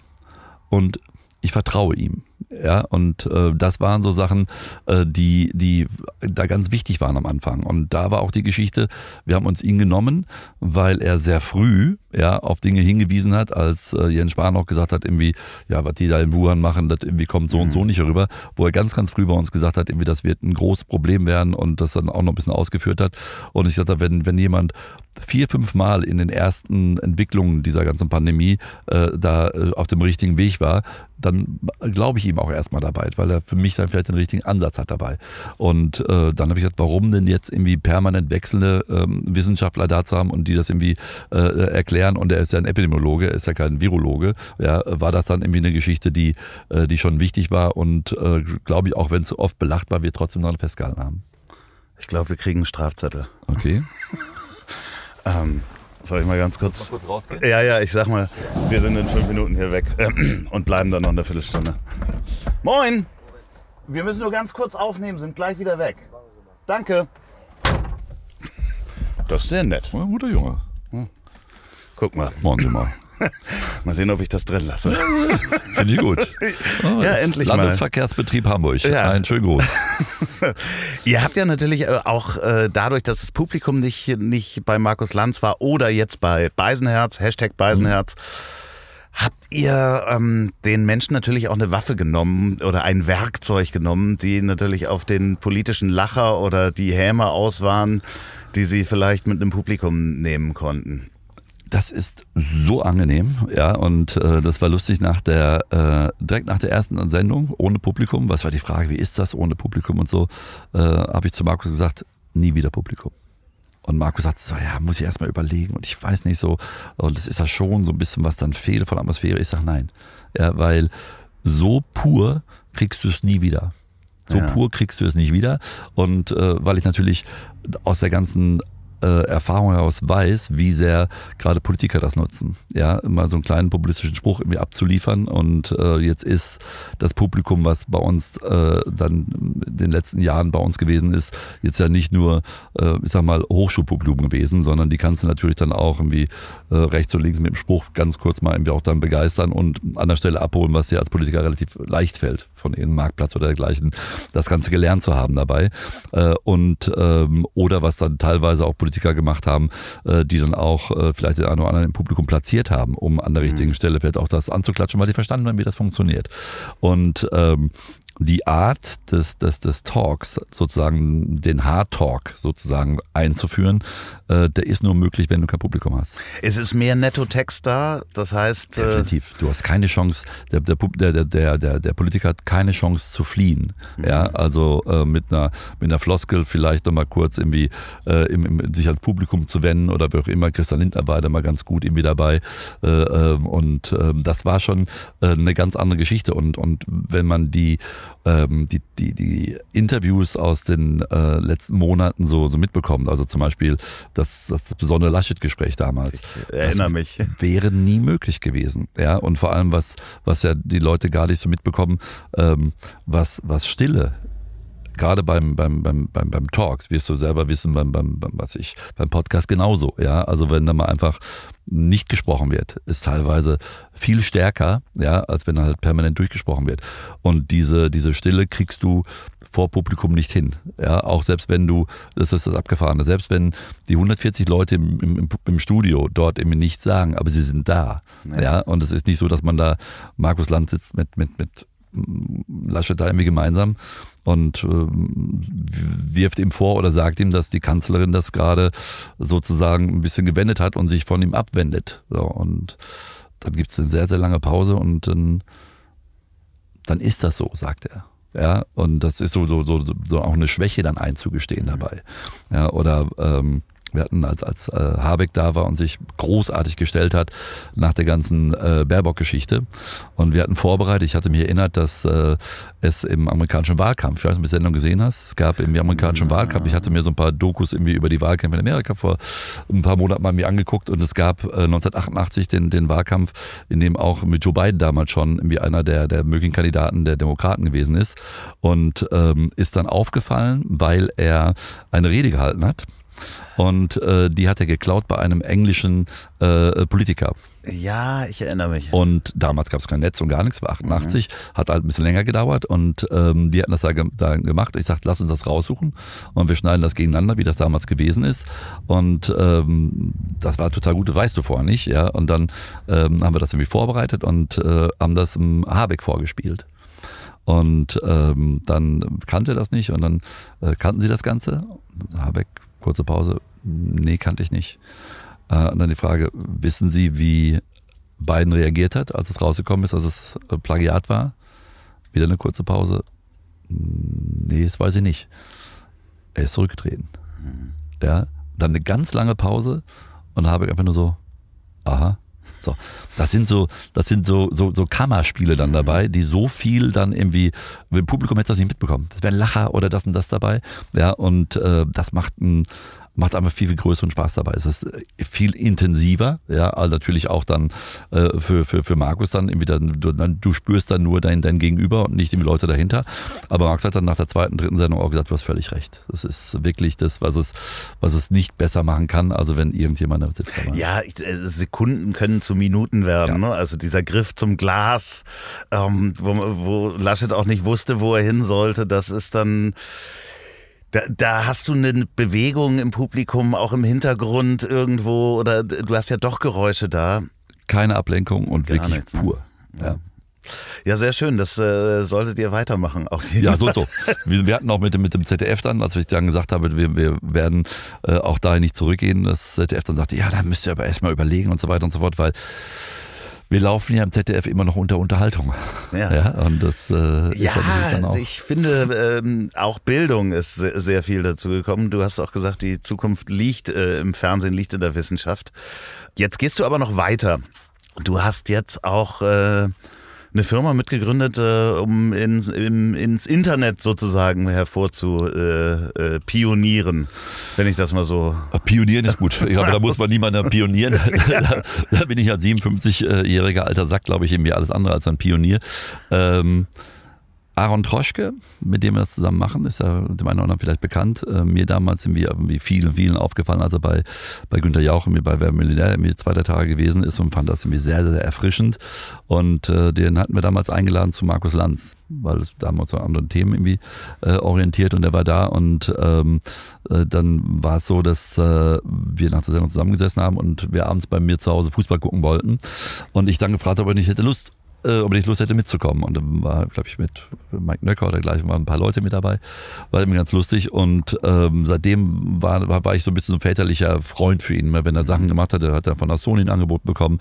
und ich vertraue ihm. Ja, und äh, das waren so Sachen, äh, die, die da ganz wichtig waren am Anfang. Und da war auch die Geschichte, wir haben uns ihn genommen, weil er sehr früh ja, auf Dinge hingewiesen hat, als äh, Jens Spahn auch gesagt hat, irgendwie, ja, was die da in Wuhan machen, das irgendwie kommt so mhm. und so mhm. nicht rüber, wo er ganz, ganz früh bei uns gesagt hat, irgendwie, das wird ein großes Problem werden und das dann auch noch ein bisschen ausgeführt hat. Und ich sagte, wenn, wenn jemand vier, fünf Mal in den ersten Entwicklungen dieser ganzen Pandemie äh, da äh, auf dem richtigen Weg war, dann glaube ich ihm auch erstmal dabei, weil er für mich dann vielleicht den richtigen Ansatz hat dabei. Und äh, dann habe ich gesagt, warum denn jetzt irgendwie permanent wechselnde ähm, Wissenschaftler da zu haben und die das irgendwie äh, erklären und er ist ja ein Epidemiologe, er ist ja kein Virologe, ja, war das dann irgendwie eine Geschichte, die, äh, die schon wichtig war und äh, glaube ich auch, wenn es so oft belacht war, wir trotzdem noch festgehalten haben. Ich glaube, wir kriegen einen Strafzettel. Okay. ähm, soll ich mal ganz kurz. Mal kurz rausgehen? Ja, ja, ich sag mal, wir sind in fünf Minuten hier weg und bleiben dann noch eine Viertelstunde. Moin! Wir müssen nur ganz kurz aufnehmen, sind gleich wieder weg. Danke. Das ist sehr nett. Ja, guter Junge. Hm. Guck mal. Morgen Sie mal. mal sehen, ob ich das drin lasse. Finde ich gut. Oh, ja, endlich Landesverkehrsbetrieb mal. Hamburg. Ja. Einen schönen Gruß. Ihr habt ja natürlich äh, auch äh, dadurch, dass das Publikum nicht, nicht bei Markus Lanz war oder jetzt bei Beisenherz, Hashtag Beisenherz, mhm. Habt ihr ähm, den Menschen natürlich auch eine Waffe genommen oder ein Werkzeug genommen, die natürlich auf den politischen Lacher oder die Häme aus waren, die sie vielleicht mit einem Publikum nehmen konnten? Das ist so angenehm, ja, und äh, das war lustig nach der, äh, direkt nach der ersten Sendung ohne Publikum, was war die Frage, wie ist das ohne Publikum und so, äh, habe ich zu Markus gesagt, nie wieder Publikum. Und Markus sagt so, ja, muss ich erstmal überlegen und ich weiß nicht so, und das ist ja schon so ein bisschen, was dann fehlt von Atmosphäre. Ich sage nein, ja, weil so pur kriegst du es nie wieder. So ja. pur kriegst du es nicht wieder. Und äh, weil ich natürlich aus der ganzen äh, Erfahrung heraus weiß, wie sehr gerade Politiker das nutzen. Ja, immer so einen kleinen populistischen Spruch irgendwie abzuliefern und äh, jetzt ist das Publikum, was bei uns äh, dann in den letzten Jahren bei uns gewesen ist, jetzt ja nicht nur, äh, ich sag mal, Hochschulpublikum gewesen, sondern die kannst du natürlich dann auch irgendwie äh, rechts und links mit dem Spruch ganz kurz mal irgendwie auch dann begeistern und an der Stelle abholen, was dir als Politiker relativ leicht fällt, von ihrem Marktplatz oder dergleichen, das Ganze gelernt zu haben dabei. Äh, und ähm, oder was dann teilweise auch Politiker gemacht haben, äh, die dann auch äh, vielleicht den einen oder anderen im Publikum platziert haben, um an der richtigen mhm. Stelle vielleicht auch das anzuklatschen, weil die verstanden haben, wie das funktioniert. Und ähm, die Art des, des, des Talks, sozusagen den Hard Talk sozusagen einzuführen, äh, der ist nur möglich, wenn du kein Publikum hast. Es ist mehr Netto-Text da, das heißt. Äh, Definitiv. Du hast keine Chance, der, der, der, der, der, der Politiker hat keine Chance zu fliehen. Mhm. Ja, also äh, mit, einer, mit einer Floskel vielleicht nochmal kurz irgendwie äh, im, im, sich ans Publikum zu wenden oder wie auch immer. Christian Lindner war da mal ganz gut irgendwie dabei. Äh, ähm, und ähm, das war schon äh, eine ganz andere Geschichte. Und, und wenn man die ähm, die, die, die Interviews aus den äh, letzten Monaten so, so mitbekommen. Also zum Beispiel das, das besondere Laschet-Gespräch damals. Ich erinnere mich. Wäre nie möglich gewesen. Ja, und vor allem, was, was ja die Leute gar nicht so mitbekommen, ähm, was, was Stille gerade beim, beim, beim, beim, beim Talk, wirst du selber wissen, beim, beim, beim, was ich, beim Podcast genauso, ja. Also wenn da mal einfach nicht gesprochen wird, ist teilweise viel stärker, ja, als wenn halt permanent durchgesprochen wird. Und diese, diese Stille kriegst du vor Publikum nicht hin. Ja, auch selbst wenn du, das ist das Abgefahrene, selbst wenn die 140 Leute im, im, im Studio dort eben nichts sagen, aber sie sind da. Ja. ja, und es ist nicht so, dass man da Markus Land sitzt mit, mit, mit Laschet da irgendwie gemeinsam und äh, wirft ihm vor oder sagt ihm, dass die Kanzlerin das gerade sozusagen ein bisschen gewendet hat und sich von ihm abwendet. So, und dann gibt es eine sehr, sehr lange Pause und dann, dann ist das so, sagt er. Ja, und das ist so, so, so, so auch eine Schwäche dann einzugestehen dabei. Ja, oder ähm, Wir hatten, als, als äh, Habeck da war und sich großartig gestellt hat nach der ganzen äh, Baerbock-Geschichte. Und wir hatten vorbereitet, ich hatte mich erinnert, dass äh, es im amerikanischen Wahlkampf, ich weiß nicht, ob du die Sendung gesehen hast, es gab im amerikanischen Wahlkampf, ich hatte mir so ein paar Dokus irgendwie über die Wahlkämpfe in Amerika vor ein paar Monaten mal mir angeguckt und es gab äh, 1988 den, den Wahlkampf, in dem auch mit Joe Biden damals schon irgendwie einer der, der möglichen Kandidaten der Demokraten gewesen ist und ähm, ist dann aufgefallen, weil er eine Rede gehalten hat und äh, die hat er geklaut bei einem englischen äh, Politiker. Ja, ich erinnere mich. Und damals gab es kein Netz und gar nichts, war 88, mhm. hat halt ein bisschen länger gedauert und ähm, die hatten das da, da gemacht. Ich sagte, lass uns das raussuchen und wir schneiden das gegeneinander, wie das damals gewesen ist. Und ähm, das war total gut, das weißt du vorher nicht, ja. Und dann ähm, haben wir das irgendwie vorbereitet und äh, haben das im Habeck vorgespielt. Und ähm, dann kannte er das nicht und dann äh, kannten sie das Ganze. Habeck Kurze Pause. Nee, kannte ich nicht. Äh, und dann die Frage, wissen Sie, wie Biden reagiert hat, als es rausgekommen ist, dass es äh, Plagiat war? Wieder eine kurze Pause. Nee, das weiß ich nicht. Er ist zurückgetreten. Mhm. Ja, dann eine ganz lange Pause und habe einfach nur so, aha. So, das sind so, das sind so, so, so Kammerspiele dann dabei, die so viel dann irgendwie, im Publikum hätte das nicht mitbekommen. Das wäre ein Lacher oder das und das dabei. Ja, und äh, das macht ein, macht einfach viel, viel größeren Spaß dabei. Es ist äh, viel intensiver, ja, also natürlich auch dann äh, für, für, für Markus dann irgendwie dann du, dann, du spürst dann nur dein, dein Gegenüber und nicht die Leute dahinter. Aber Markus hat dann nach der zweiten, dritten Sendung auch gesagt, du hast völlig recht. Das ist wirklich das, was es, was es nicht besser machen kann, also wenn irgendjemand da sitzt. Dabei. Ja, äh, Sekunden können zu Minuten werden. Ja. Ne? Also dieser Griff zum Glas, ähm, wo, wo Laschet auch nicht wusste, wo er hin sollte, das ist dann da, da, hast du eine Bewegung im Publikum, auch im Hintergrund irgendwo, oder du hast ja doch Geräusche da. Keine Ablenkung und Gar wirklich nichts, ne? pur. Ja. Ja, sehr schön. Das äh, solltet ihr weitermachen. Auch ja, so, so. Wir, wir, hatten auch mit, mit dem ZDF dann, als ich dann gesagt habe, wir, wir werden äh, auch dahin nicht zurückgehen, das ZDF dann sagte, ja, da müsst ihr aber erstmal überlegen und so weiter und so fort, weil wir laufen ja im ZDF immer noch unter Unterhaltung. Ja, ja und das äh, ist ja, dann auch. Ich finde, ähm, auch Bildung ist sehr viel dazu gekommen. Du hast auch gesagt, die Zukunft liegt äh, im Fernsehen, liegt in der Wissenschaft. Jetzt gehst du aber noch weiter. Du hast jetzt auch äh, eine Firma mitgegründet, äh, um ins, im, ins Internet sozusagen hervorzupionieren, äh, äh, pionieren, wenn ich das mal so. Pionieren ist gut. Ich glaube, da muss man niemanden pionieren. da, da, bin ich als 57-jähriger alter Sack, glaube ich, irgendwie alles andere als ein Pionier. Ähm, Aaron Troschke, mit dem wir das zusammen machen, ist ja dem einen oder anderen vielleicht bekannt. Äh, mir damals sind wir irgendwie vielen, vielen aufgefallen, als er bei, bei Günter Jauch und mir bei Wer Millionär mir zwei, drei Tage gewesen ist und fand das irgendwie sehr, sehr erfrischend. Und äh, den hatten wir damals eingeladen zu Markus Lanz, weil es damals an anderen Themen irgendwie äh, orientiert und er war da und ähm, äh, dann war es so, dass äh, wir nach der Sendung zusammengesessen haben und wir abends bei mir zu Hause Fußball gucken wollten und ich dann gefragt habe, ob nicht hätte Lust äh, ob ich Lust hätte mitzukommen. Und dann war, glaube ich, mit Mike Nöcker oder gleich waren ein paar Leute mit dabei. War immer ganz lustig. Und ähm, seitdem war, war, war ich so ein bisschen so ein väterlicher Freund für ihn. Wenn er Sachen gemacht hat, hat er von der Sony ein Angebot bekommen.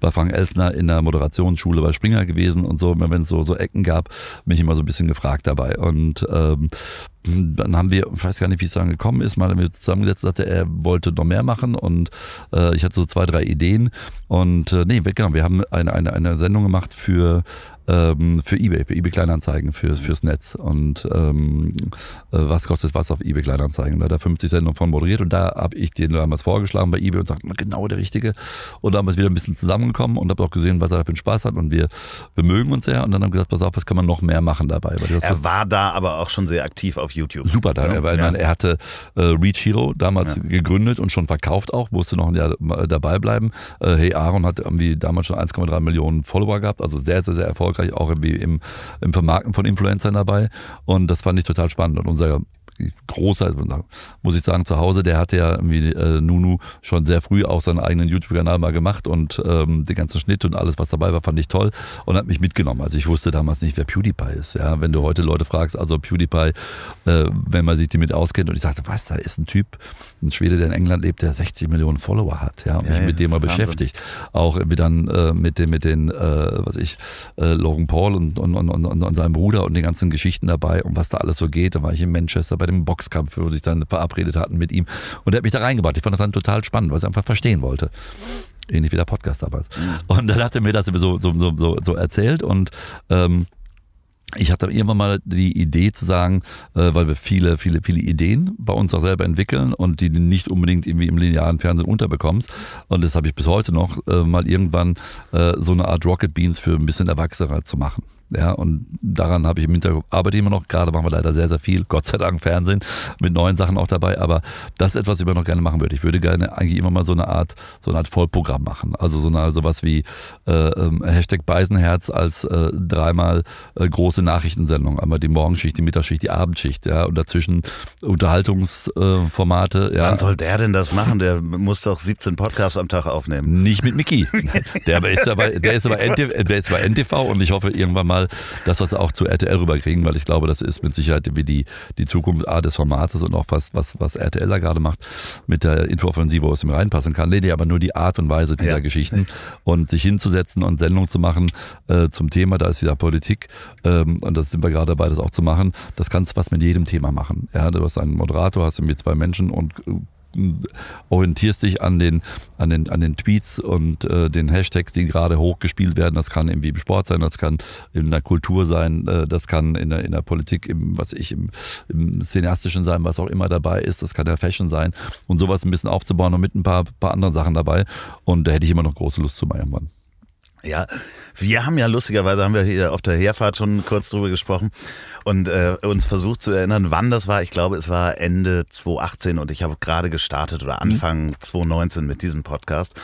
Bei Frank Elsner in der Moderationsschule bei Springer gewesen und so. Wenn es so, so Ecken gab, bin ich immer so ein bisschen gefragt dabei. Und ähm, dann haben wir, ich weiß gar nicht, wie es dann gekommen ist, mal wir zusammengesetzt, sagte, er wollte noch mehr machen und äh, ich hatte so zwei, drei Ideen und äh, nee, genau, wir haben eine, eine, eine Sendung gemacht für ähm, für eBay, für eBay Kleinanzeigen, für, fürs Netz. Und ähm, äh, was kostet was auf eBay Kleinanzeigen? Da hat er 50 Sendungen von moderiert und da habe ich den damals vorgeschlagen bei eBay und sagte, genau der Richtige. Und da haben wir wieder ein bisschen zusammengekommen und habe auch gesehen, was er da für einen Spaß hat und wir, wir mögen uns sehr. Und dann haben wir gesagt, pass auf, was kann man noch mehr machen dabei? er war da aber auch schon sehr aktiv auf YouTube. Super da. Ja, weil, ja. er hatte äh, Reach Hero damals ja. gegründet und schon verkauft auch, musste noch ein Jahr dabei bleiben. Äh, hey Aaron hat irgendwie damals schon 1,3 Millionen Follower gehabt, also sehr, sehr, sehr erfolgreich erfolgreich, auch im, im, im Vermarkten von Influencern dabei. Und das fand ich total spannend. Und unser großer, muss ich sagen, zu Hause, der hatte ja irgendwie äh, Nunu schon sehr früh auch seinen eigenen YouTube-Kanal mal gemacht und ähm, den ganzen Schnitt und alles, was dabei war, fand ich toll und hat mich mitgenommen. Also ich wusste damals nicht, wer PewDiePie ist. Ja, wenn du heute Leute fragst, also PewDiePie, äh, wenn man sich die mit auskennt und ich dachte, was, da ist ein Typ, ein Schwede, der in England lebt, der 60 Millionen Follower hat, ja, und ja, mich ja, mit dem mal beschäftigt. Auch wie dann äh, mit den, mit den, äh, was ich, äh, Logan Paul und, und, und, und, und seinem Bruder und den ganzen Geschichten dabei und was da alles so geht. Da war ich in Manchester bei bei dem Boxkampf, wo sich dann verabredet hatten mit ihm. Und er hat mich da reingebracht. Ich fand das dann total spannend, weil ich einfach verstehen wollte. Ähnlich wie der Podcast damals. Und dann hat er mir das so, so, so, so, so erzählt und ähm, ich hatte irgendwann mal die Idee zu sagen, äh, weil wir viele, viele, viele Ideen bei uns auch selber entwickeln und die nicht unbedingt irgendwie im linearen Fernsehen unterbekommst. Und das habe ich bis heute noch, äh, mal irgendwann äh, so eine Art Rocket Beans für ein bisschen Erwachsener zu machen. Ja, und daran habe ich im Hintergrund, arbeite immer noch, gerade machen wir leider sehr, sehr viel, Gott sei Dank Fernsehen, mit neuen Sachen auch dabei, aber das ist etwas, was ich immer noch gerne machen würde. Ich würde gerne eigentlich immer mal so eine Art, so eine Art Vollprogramm machen. Also so eine, sowas wie äh, ähm, Hashtag Beisenherz als äh, dreimal äh, große Nachrichtensendung. Einmal die Morgenschicht, die Mittagsschicht, die Abendschicht, ja, und dazwischen Unterhaltungsformate. ja. Wann soll der denn das machen? Der muss doch 17 Podcasts am Tag aufnehmen. Nicht mit Mickey. Der ist aber, der ist aber, NTV, der ist aber NTV und ich hoffe irgendwann mal, dass wir es auch zu RTL rüberkriegen, weil ich glaube, das ist mit Sicherheit wie die, die Zukunft A des Formates und auch was, was, was RTL da gerade macht mit der Infooffensive, wo es ihm reinpassen kann. Nee, nee, aber nur die Art und Weise dieser Ja. Geschichten und sich hinzusetzen und Sendungen zu machen äh, zum Thema, da ist dieser Politik ähm, und das sind wir gerade dabei, das auch zu machen. Das kannst du was mit jedem Thema machen. Ja, du hast einen Moderator, hast irgendwie zwei Menschen und äh, orientierst dich an den, an den, an den Tweets und äh, den Hashtags, die gerade hochgespielt werden. Das kann irgendwie im Sport sein, das kann in der Kultur sein, äh, das kann in der, in der Politik, im, was ich, im, im Cineastischen sein, was auch immer dabei ist, das kann der Fashion sein und sowas ein bisschen aufzubauen und mit ein paar, paar anderen Sachen dabei. Und da hätte ich immer noch große Lust zu mal irgendwann. Ja, wir haben ja lustigerweise, haben wir hier auf der Herfahrt schon kurz drüber gesprochen und äh, uns versucht zu erinnern, wann das war. Ich glaube, es war Ende 2018 und ich habe gerade gestartet oder Anfang 2019 mit diesem Podcast.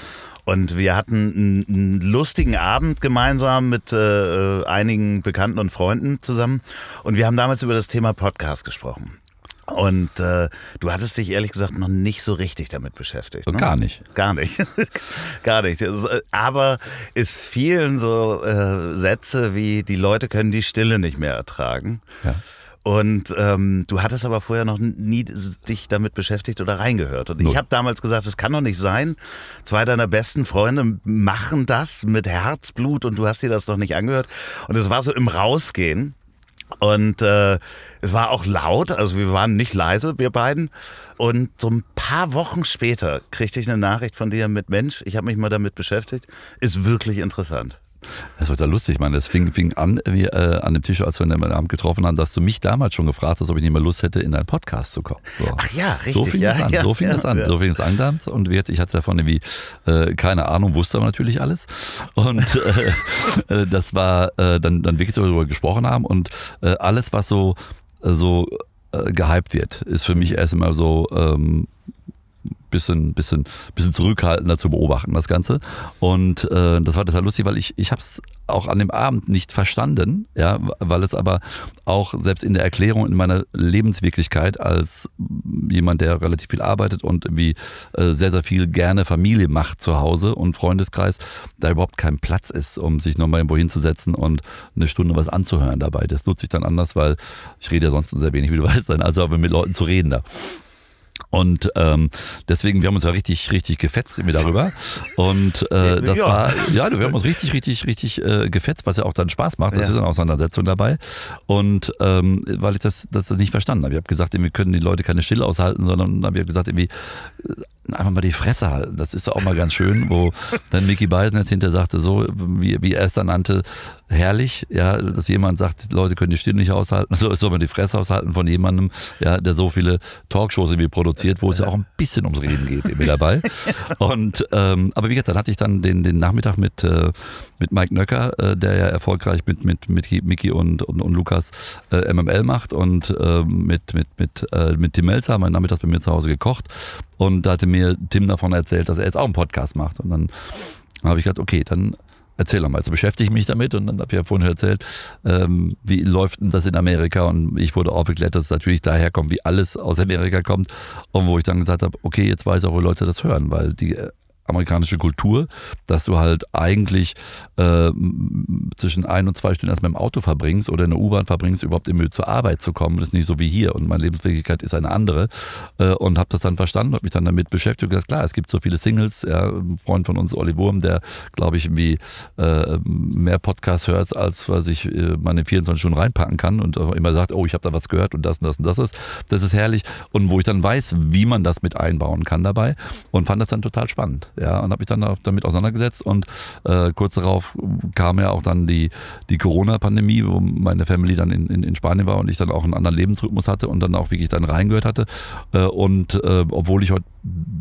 Und wir hatten einen, einen lustigen Abend gemeinsam mit äh, einigen Bekannten und Freunden zusammen. Und wir haben damals über das Thema Podcast gesprochen. Und äh, du hattest dich ehrlich gesagt noch nicht so richtig damit beschäftigt. Ne? Gar nicht. Gar nicht. Gar nicht. Äh, Aber es fielen so äh, Sätze wie, die Leute können die Stille nicht mehr ertragen. Ja. Und ähm, du hattest aber vorher noch nie dich damit beschäftigt oder reingehört. Und ich habe damals gesagt, es kann doch nicht sein. Zwei deiner besten Freunde machen das mit Herzblut und du hast dir das noch nicht angehört. Und es war so im Rausgehen. Und äh, es war auch laut, also wir waren nicht leise, wir beiden. Und so ein paar Wochen später kriegte ich eine Nachricht von dir mit Mensch, ich habe mich mal damit beschäftigt, ist wirklich interessant. Das wird ja lustig. Ich meine, das fing, fing an wie, äh, an dem Tisch, als wir den Abend getroffen haben, dass du mich damals schon gefragt hast, ob ich nicht mehr Lust hätte, in einen Podcast zu kommen. So. Ach ja, richtig. So fing ja, es an, ja, so fing ja, es an, ja. so fing es an damals. Und ich hatte davon irgendwie äh, keine Ahnung, wusste aber natürlich alles. Und äh, äh, das war äh, dann, dann wirklich so darüber gesprochen haben und äh, alles, was so, so gehypt wird, ist für mich erst immer so ähm, bisschen, bisschen, bisschen zurückhaltender zu beobachten, das Ganze. Und äh, das war total lustig, weil ich, ich habe es auch an dem Abend nicht verstanden, ja, weil es aber auch selbst in der Erklärung in meiner Lebenswirklichkeit als jemand, der relativ viel arbeitet und irgendwie äh, sehr, sehr viel gerne Familie macht zu Hause und Freundeskreis, da überhaupt kein Platz ist, um sich nochmal irgendwo hinzusetzen und eine Stunde was anzuhören dabei. Das nutze ich dann anders, weil ich rede ja sonst sehr wenig, wie du weißt, dann also aber mit Leuten zu reden da. Und ähm, deswegen, wir haben uns ja richtig, richtig gefetzt irgendwie darüber. Und äh, das Ja. war, ja, wir haben uns richtig, richtig, richtig äh, gefetzt, was ja auch dann Spaß macht. Das Ja. ist eine Auseinandersetzung dabei. Und ähm, weil ich das, das nicht verstanden habe. Ich habe gesagt, wir können die Leute keine Stille aushalten, sondern habe ich gesagt, irgendwie äh, einfach mal die Fresse halten. Das ist auch mal ganz schön, wo dann Mickey Beisen jetzt hinter sagte, so wie, wie er es dann nannte, herrlich, ja, dass jemand sagt, Leute können die Stille nicht aushalten, so soll man die Fresse aushalten von jemandem, ja, der so viele Talkshows irgendwie produziert, wo es ja auch ein bisschen ums Reden geht, irgendwie dabei. Und ähm, aber wie gesagt, dann hatte ich dann den, den Nachmittag mit, äh, mit Mike Nöcker, äh, der ja erfolgreich mit, mit, mit Mickey und, und, und Lukas äh, MML macht und äh, mit, mit, mit, äh, mit Tim Melzer haben wir nachmittags bei mir zu Hause gekocht. Und da hatte mir Tim davon erzählt, dass er jetzt auch einen Podcast macht. Und dann habe ich gesagt, okay, dann erzähl mal. Also beschäftige ich mich damit und dann habe ich ja vorhin erzählt, ähm, wie läuft denn das in Amerika und ich wurde aufgeklärt, dass es natürlich daher kommt, wie alles aus Amerika kommt und wo ich dann gesagt habe, okay, jetzt weiß auch, wo Leute das hören, weil die äh, amerikanische Kultur, dass du halt eigentlich äh, zwischen ein und zwei Stunden erstmal im Auto verbringst oder in der U-Bahn verbringst, überhaupt im Müll zur Arbeit zu kommen. Das ist nicht so wie hier und meine Lebenswirklichkeit ist eine andere äh, und habe das dann verstanden, habe mich dann damit beschäftigt und gesagt, klar, es gibt so viele Singles, ja, ein Freund von uns, Olli Wurm, der glaube ich irgendwie äh, mehr Podcasts hört, als was ich äh, meine 24 Stunden reinpacken kann und immer sagt, oh, ich habe da was gehört und das und das und das ist. Das ist herrlich und wo ich dann weiß, wie man das mit einbauen kann dabei und fand das dann total spannend, ja, und habe mich dann damit auseinandergesetzt und äh, kurz darauf kam ja auch dann die die Corona-Pandemie, wo meine Family dann in, in, in Spanien war und ich dann auch einen anderen Lebensrhythmus hatte und dann auch wirklich dann reingehört hatte. Äh, und äh, obwohl ich heute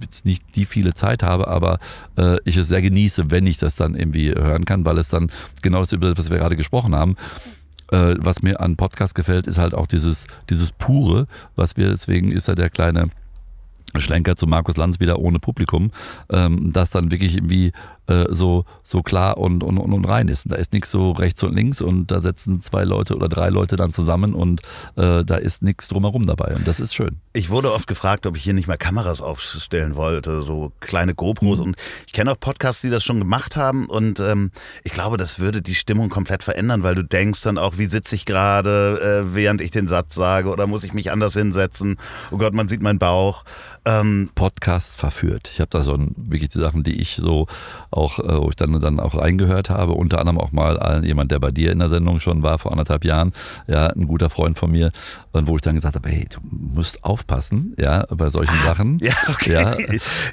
jetzt nicht die viele Zeit habe, aber äh, ich es sehr genieße, wenn ich das dann irgendwie hören kann, weil es dann genau das, über was wir gerade gesprochen haben, äh, was mir an Podcast gefällt, ist halt auch dieses, dieses Pure, was wir, deswegen ist ja der kleine Schlenker zu Markus Lanz wieder ohne Publikum, ähm, das dann wirklich irgendwie äh, so, so klar und, und, und rein ist. Und da ist nichts so rechts und links und da setzen zwei Leute oder drei Leute dann zusammen und äh, da ist nichts drumherum dabei und das ist schön. Ich wurde oft gefragt, ob ich hier nicht mal Kameras aufstellen wollte, so kleine GoPros mhm. und ich kenne auch Podcasts, die das schon gemacht haben und ähm, ich glaube, das würde die Stimmung komplett verändern, weil du denkst dann auch, wie sitze ich gerade, äh, während ich den Satz sage oder muss ich mich anders hinsetzen? Oh Gott, man sieht meinen Bauch. Ähm, Podcast verführt. Ich habe da so ein, wirklich die Sachen, die ich so auch, äh, wo ich dann, dann auch reingehört habe, unter anderem auch mal jemand, der bei dir in der Sendung schon war vor anderthalb Jahren, ja, ein guter Freund von mir, und wo ich dann gesagt habe, hey, du musst aufpassen, ja, bei solchen ah, Sachen. Ja, okay. Ja,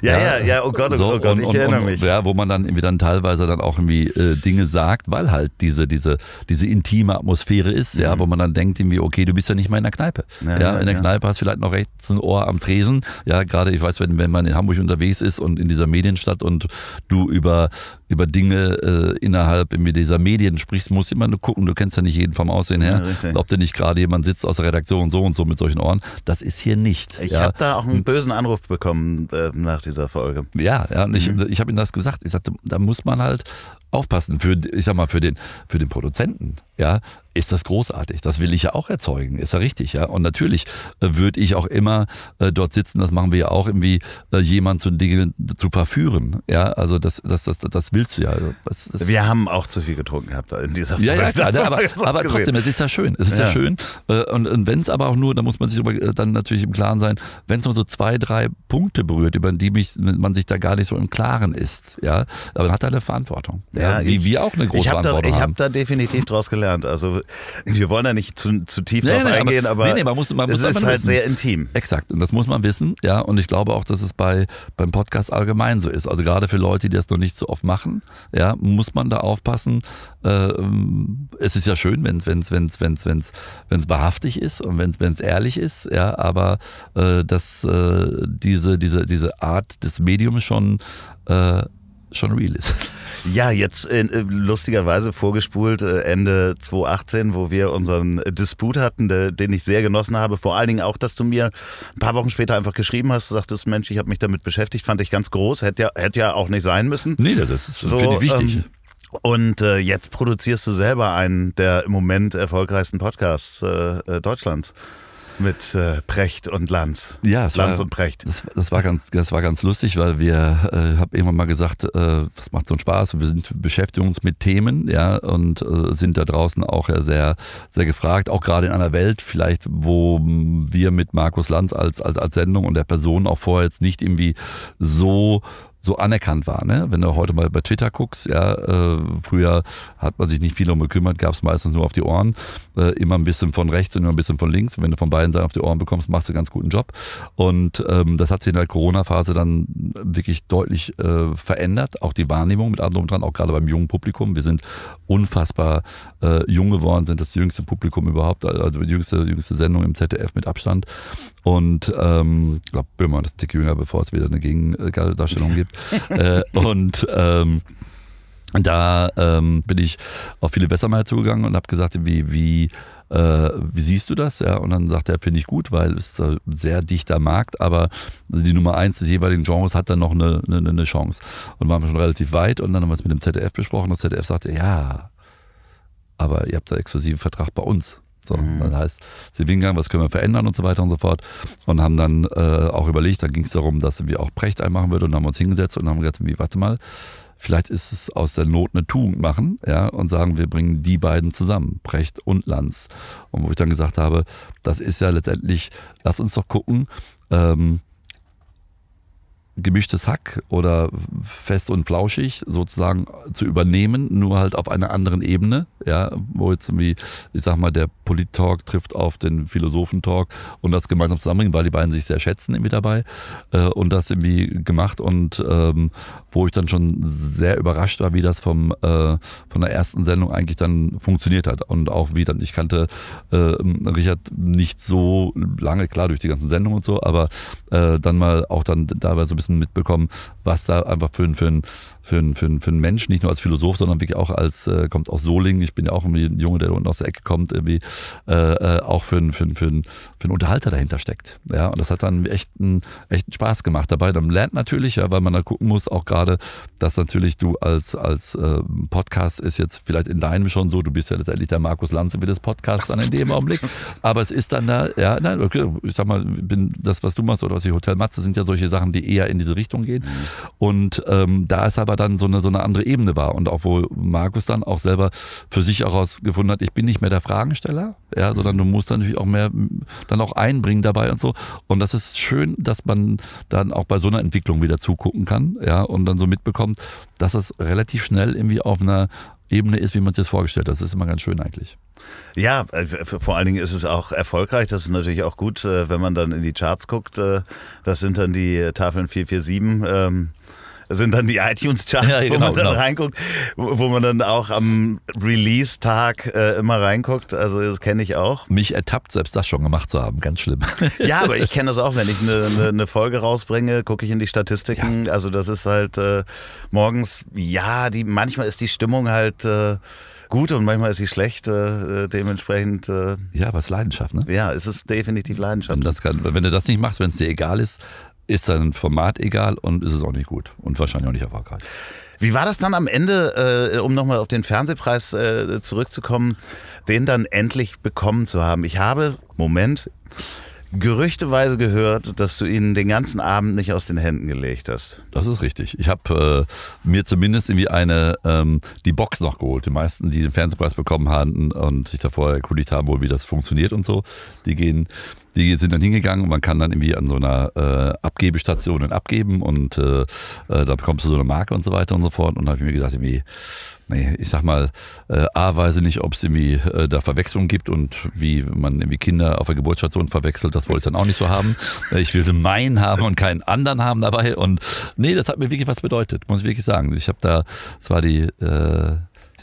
ja, ja, ja, oh Gott, oh, so, oh Gott, und, ich und, erinnere mich. Ja, wo man dann irgendwie dann teilweise dann auch irgendwie äh, Dinge sagt, weil halt diese, diese, diese intime Atmosphäre ist, mhm. ja, wo man dann denkt irgendwie, okay, du bist ja nicht mal in der Kneipe. Ja, ja in der Kneipe hast du vielleicht noch rechts ein Ohr am Tresen, ja, gerade ich weiß, wenn, wenn man in Hamburg unterwegs ist und in dieser Medienstadt und du über euh, über Dinge äh, innerhalb dieser Medien sprichst, musst du immer nur gucken, du kennst ja nicht jeden vom Aussehen her, ja, ob da nicht gerade jemand sitzt aus der Redaktion so und so mit solchen Ohren. Das ist hier nicht. Ich ja. habe da auch einen bösen Anruf bekommen äh, nach dieser Folge. Ja, ja, und ich, mhm. ich habe ihm das gesagt. Ich sagte, da muss man halt aufpassen für, ich sag mal, für den, für den Produzenten, ja, ist das großartig. Das will ich ja auch erzeugen, ist ja richtig, ja. Und natürlich äh, würde ich auch immer äh, dort sitzen, das machen wir ja auch irgendwie, äh, jemanden zu Dingen zu verführen, ja. Also das, das, das, das willst du ja. Das wir haben auch zu viel getrunken gehabt in dieser Folge. Ja, ja, klar, ne, aber, aber trotzdem, es ist ja schön, es ist ja, ja schön. Äh, und, und wenn es aber auch nur, da muss man sich äh, dann natürlich im Klaren sein, wenn es nur so zwei, drei Punkte berührt, über die mich, man sich da gar nicht so im Klaren ist, ja, aber dann hat er eine Verantwortung. Ja, ja wie wir auch eine große ich hab Verantwortung da, ich habe da definitiv draus gelernt. Also wir wollen da nicht zu, zu tief nee, drauf nee, eingehen, aber, nee, nee, man muss, man muss ist halt wissen. sehr intim. Exakt, und das muss man wissen, ja. Und ich glaube auch, dass es bei beim Podcast allgemein so ist. Also gerade für Leute, die das noch nicht so oft machen, ja, muss man da aufpassen. Äh, es ist ja schön, wenn es wenn es wenn es wenn es wenn es wenn es wahrhaftig ist und wenn es ehrlich ist, ja. Aber äh, dass äh, diese diese diese Art des Mediums schon äh, schon real ist. Ja, jetzt äh, lustigerweise vorgespult äh, Ende 2018, wo wir unseren Disput hatten, de, den ich sehr genossen habe. Vor allen Dingen auch, dass du mir ein paar Wochen später einfach geschrieben hast, du sagtest, Mensch, ich habe mich damit beschäftigt, fand ich ganz groß. Hätte ja, hätte ja auch nicht sein müssen. Nee, das ist, so, finde ich wichtig. Ähm, und äh, jetzt produzierst du selber einen der im Moment erfolgreichsten Podcasts äh, äh Deutschlands mit äh, Precht und Lanz. Ja, es Lanz war, und Precht. Das, das, war ganz, das war ganz lustig, weil wir, äh, habe irgendwann mal gesagt, äh, das macht so einen Spaß. Wir sind beschäftigen uns mit Themen, ja, und äh, sind da draußen auch ja sehr, sehr gefragt, auch gerade in einer Welt vielleicht, wo wir mit Markus Lanz als als als Sendung und der Person auch vorher jetzt nicht irgendwie so so anerkannt war. Ne? Wenn du heute mal bei Twitter guckst, ja, äh, früher hat man sich nicht viel um gekümmert, gab es meistens nur auf die Ohren, äh, immer ein bisschen von rechts und immer ein bisschen von links. Und wenn du von beiden Seiten auf die Ohren bekommst, machst du einen ganz guten Job. Und ähm, das hat sich in der Corona-Phase dann wirklich deutlich äh, verändert, auch die Wahrnehmung mit allem dran, auch gerade beim jungen Publikum. Wir sind unfassbar äh, jung geworden, sind das jüngste Publikum überhaupt, also die jüngste, jüngste Sendung im ZDF mit Abstand. Und ähm, ich glaube, Böhmer ist Tick jünger, bevor es wieder eine Gegendarstellung gibt. Äh, und ähm, da ähm, bin ich auf viele Bessermeier zugegangen und habe gesagt, wie, wie, äh, wie siehst du das? Ja, und dann sagt er, finde ich gut, weil es ein sehr dichter Markt, aber die Nummer eins des jeweiligen Genres hat dann noch eine, eine, eine Chance. Und waren wir schon relativ weit und dann haben wir es mit dem ZDF besprochen. Das ZDF sagte, ja, aber ihr habt da exklusiven Vertrag bei uns. So, mhm. das heißt, wir hingegangen, was können wir verändern und so weiter und so fort. Und haben dann äh, auch überlegt, da ging es darum, dass wir auch Precht einmachen würden und haben uns hingesetzt und haben gesagt, wie, warte mal, vielleicht ist es aus der Not eine Tugend machen, ja, und sagen, wir bringen die beiden zusammen, Precht und Lanz. Und wo ich dann gesagt habe, das ist ja letztendlich, lass uns doch gucken, ähm, gemischtes Hack oder fest und flauschig sozusagen zu übernehmen, nur halt auf einer anderen Ebene, ja, wo jetzt irgendwie, ich sag mal, der Polit-Talk trifft auf den Philosophen-Talk und das gemeinsam zusammenbringen, weil die beiden sich sehr schätzen irgendwie dabei äh, und das irgendwie gemacht und ähm, wo ich dann schon sehr überrascht war, wie das vom äh, von der ersten Sendung eigentlich dann funktioniert hat und auch wie dann, ich kannte äh, Richard nicht so lange, klar durch die ganzen Sendungen und so, aber äh, dann mal auch dann dabei so ein bisschen mitbekommen, was da einfach für, für, ein, für, ein, für, für Mensch, nicht nur als Philosoph, sondern wirklich auch als, äh, kommt aus Solingen, ich bin ja auch ein Junge, der unten aus der Ecke kommt, irgendwie, äh, äh, auch für, ein, für, für, für einen Unterhalter dahinter steckt. Ja, und das hat dann echt einen, echt einen Spaß gemacht dabei. Dann lernt natürlich, ja, weil man da gucken muss, auch gerade, dass natürlich du als, als äh, Podcast ist jetzt vielleicht in deinem schon so, du bist ja letztendlich der Markus Lanze wie des Podcasts dann in dem Augenblick, aber es ist dann da, ja, nein, okay, ich sag mal, bin das, was du machst oder was ich Hotel Matze, sind ja solche Sachen, die eher in diese Richtung gehen. Mhm. Und ähm, da es aber dann so eine, so eine andere Ebene war und auch wo Markus dann auch selber für sich herausgefunden hat, ich bin nicht mehr der Fragensteller, ja, sondern du musst dann natürlich auch mehr dann auch einbringen dabei und so. Und das ist schön, dass man dann auch bei so einer Entwicklung wieder zugucken kann, ja, und dann so mitbekommt, dass es relativ schnell irgendwie auf einer Ebene ist, wie man es jetzt vorgestellt hat. Das ist immer ganz schön eigentlich. Ja, äh, vor allen Dingen ist es auch erfolgreich. Das ist natürlich auch gut, äh, wenn man dann in die Charts guckt. Äh, das sind dann die Tafeln 447 sind dann die iTunes-Charts, ja, genau, wo man dann genau. reinguckt, wo man dann auch am Release-Tag äh, immer reinguckt. Also das kenne ich auch. Mich ertappt, selbst das schon gemacht zu haben. Ganz schlimm. Ja, aber ich kenne das auch, wenn ich eine, eine, eine Folge rausbringe, gucke ich in die Statistiken. Ja. Also das ist halt äh, morgens, ja, die, manchmal ist die Stimmung halt... Äh, gut und manchmal ist sie schlecht. Äh, dementsprechend. Äh, ja, was Leidenschaft, ne? Ja, es ist definitiv Leidenschaft. Wenn, kann, wenn, du das nicht machst, wenn es dir egal ist, ist dein Format egal und ist es auch nicht gut und wahrscheinlich auch nicht erfolgreich. Wie war das dann am Ende, äh, um nochmal auf den Fernsehpreis äh, zurückzukommen, den dann endlich bekommen zu haben? Ich habe, Moment, gerüchteweise gehört, dass du ihn den ganzen Abend nicht aus den Händen gelegt hast. Das ist richtig. Ich habe äh, mir zumindest irgendwie eine ähm, die Box noch geholt. Die meisten, die den Fernsehpreis bekommen haben und sich davor erkundigt haben, wohl wie das funktioniert und so, die gehen die sind dann hingegangen und man kann dann irgendwie an so einer äh, Abgebestation abgeben und äh, äh, da bekommst du so eine Marke und so weiter und so fort. Und da habe ich mir gedacht, irgendwie, nee, ich sag mal, äh, A, weiß ich nicht, ob es irgendwie äh, da Verwechslungen gibt und wie man irgendwie Kinder auf der Geburtsstation verwechselt, das wollte ich dann auch nicht so haben. Äh, ich will meinen haben und keinen anderen haben dabei. Und nee, das hat mir wirklich was bedeutet, muss ich wirklich sagen. Ich habe da, es war die äh,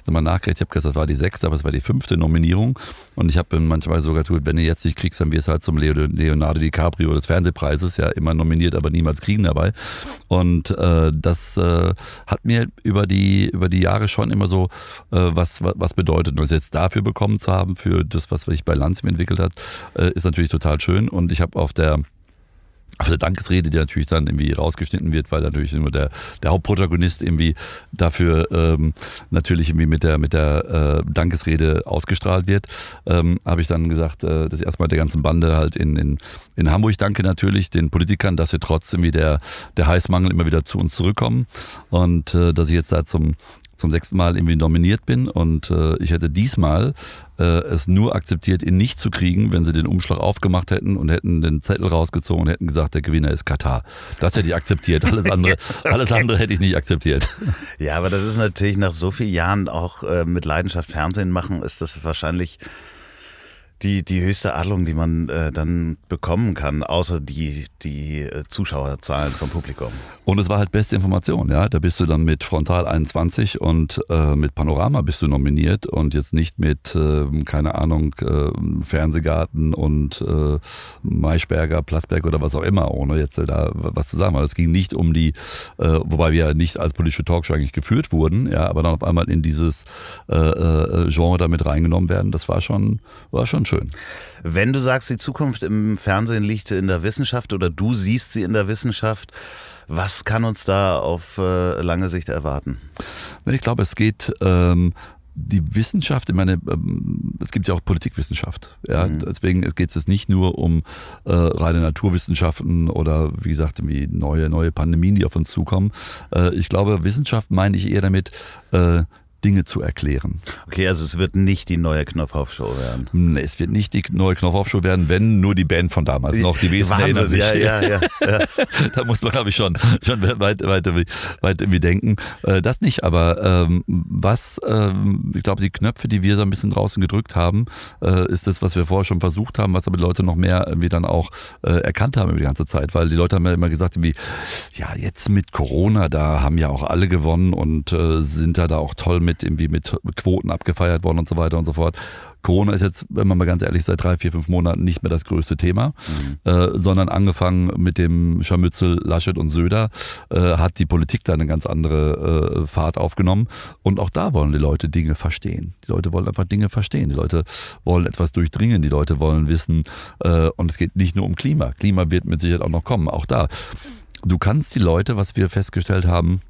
nochmal nachgerechnet, ich habe gesagt, das war die sechste, aber es war die fünfte Nominierung. Und ich habe manchmal sogar gesagt, wenn du jetzt nicht kriegst, dann wirst du halt zum Leonardo DiCaprio des Fernsehpreises, ja immer nominiert, aber niemals kriegen dabei. Und äh, das äh, hat mir über die, über die Jahre schon immer so äh, was, was bedeutet. Und das jetzt dafür bekommen zu haben, für das, was sich bei Lanz entwickelt hat, äh, ist natürlich total schön. Und ich habe auf der auf der Dankesrede, die natürlich dann irgendwie rausgeschnitten wird, weil natürlich nur der, der Hauptprotagonist irgendwie dafür ähm, natürlich irgendwie mit der mit der äh, Dankesrede ausgestrahlt wird, ähm, habe ich dann gesagt, äh, dass erstmal der ganzen Bande halt in, in, in Hamburg danke natürlich den Politikern, dass sie trotzdem wie der, der Heißmangel immer wieder zu uns zurückkommen. Und äh, dass ich jetzt da zum zum sechsten Mal irgendwie nominiert bin und äh, ich hätte diesmal äh, es nur akzeptiert, ihn nicht zu kriegen, wenn sie den Umschlag aufgemacht hätten und hätten den Zettel rausgezogen und hätten gesagt, der Gewinner ist Katar. Das hätte ich akzeptiert. Alles andere, okay. alles andere hätte ich nicht akzeptiert. Ja, aber das ist natürlich nach so vielen Jahren auch äh, mit Leidenschaft Fernsehen machen, ist das wahrscheinlich die, die höchste Adlung, die man äh, dann bekommen kann, außer die, die äh, Zuschauerzahlen vom Publikum. Und es war halt beste Information, ja. Da bist du dann mit Frontal 21 und äh, mit Panorama bist du nominiert und jetzt nicht mit, äh, keine Ahnung, äh, Fernsehgarten und äh, Maischberger, Platzberg oder was auch immer, ohne jetzt da was zu sagen. Weil es ging nicht um die, wobei wir ja nicht als politische Talkshow eigentlich geführt wurden, ja, aber dann auf einmal in dieses Genre damit reingenommen werden, das war schon, war schon schön schön. Wenn du sagst, die Zukunft im Fernsehen liegt in der Wissenschaft oder du siehst sie in der Wissenschaft, was kann uns da auf äh, lange Sicht erwarten? Ich glaube, es geht ähm, die Wissenschaft, ich meine, ähm, es gibt ja auch Politikwissenschaft. Ja? Mhm. Deswegen geht es jetzt nicht nur um äh, reine Naturwissenschaften oder wie gesagt, irgendwie neue, neue Pandemien, die auf uns zukommen. Äh, ich glaube, Wissenschaft meine ich eher damit, äh, Dinge zu erklären. Okay, also es wird nicht die neue Knopfhoff-Show werden. Nee, es wird nicht die neue Knopfhoff-Show werden, wenn nur die Band von damals noch. Die Wesen erinnern sich. Ja, ja, ja, ja. da muss man, glaube ich, schon, schon weit, weit, weit irgendwie denken. Äh, das nicht, aber ähm, was, ähm, ich glaube, die Knöpfe, die wir so ein bisschen draußen gedrückt haben, äh, ist das, was wir vorher schon versucht haben, was aber die Leute noch mehr irgendwie dann auch äh, erkannt haben über die ganze Zeit, weil die Leute haben ja immer gesagt, irgendwie, ja, jetzt mit Corona, da haben ja auch alle gewonnen und äh, sind da da auch toll mit mit irgendwie mit Quoten abgefeiert worden und so weiter und so fort. Corona ist jetzt, wenn man mal ganz ehrlich, seit drei, vier, fünf Monaten nicht mehr das größte Thema, mhm. äh, sondern angefangen mit dem Scharmützel Laschet und Söder äh, hat die Politik da eine ganz andere äh, Fahrt aufgenommen. Und auch da wollen die Leute Dinge verstehen. Die Leute wollen einfach Dinge verstehen. Die Leute wollen etwas durchdringen. Die Leute wollen wissen. Äh, und es geht nicht nur um Klima. Klima wird mit Sicherheit auch noch kommen. Auch da. Du kannst die Leute, was wir festgestellt haben,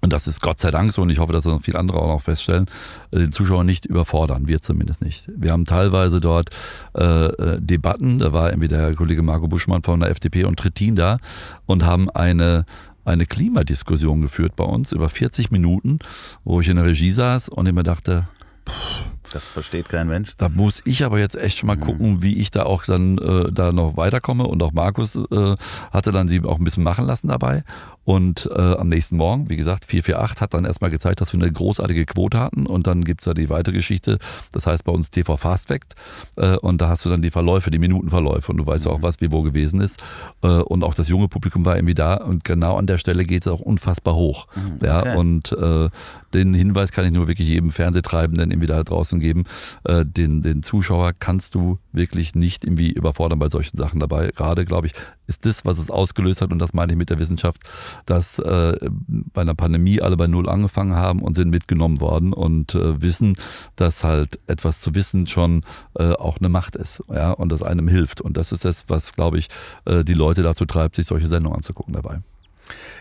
und das ist Gott sei Dank so, und ich hoffe, dass das noch viele andere auch noch feststellen, äh, den Zuschauer nicht überfordern, wir zumindest nicht. Wir haben teilweise dort äh, äh, Debatten, da war irgendwie der Kollege Marco Buschmann von der FDP und Trittin da und haben eine eine Klimadiskussion geführt bei uns über 40 Minuten, wo ich in der Regie saß und immer dachte, pff, das versteht kein Mensch. Da muss ich aber jetzt echt schon mal mhm. gucken, wie ich da auch dann äh, da noch weiterkomme. Und auch Markus äh, hatte dann sie auch ein bisschen machen lassen dabei. Und äh, am nächsten Morgen, wie gesagt, 448 hat dann erstmal gezeigt, dass wir eine großartige Quote hatten. Und dann gibt's ja die weitere Geschichte, das heißt bei uns TV Fast Fact. Äh, und da hast du dann die Verläufe, die Minutenverläufe. Und du weißt mhm. auch, was wie wo gewesen ist. Äh, und auch das junge Publikum war irgendwie da. Und genau an der Stelle geht es auch unfassbar hoch. Mhm, okay. Ja, und äh, den Hinweis kann ich nur wirklich jedem Fernsehtreibenden irgendwie da draußen geben. Äh, den, den Zuschauer kannst du wirklich nicht irgendwie überfordern bei solchen Sachen dabei. Gerade, glaube ich, ist das, was es ausgelöst hat, und das meine ich mit der Wissenschaft, dass äh, bei einer Pandemie alle bei Null angefangen haben und sind mitgenommen worden und äh, wissen, dass halt etwas zu wissen schon äh, auch eine Macht ist, ja, und das einem hilft. Und das ist das, was, glaube ich, äh, die Leute dazu treibt, sich solche Sendungen anzugucken dabei.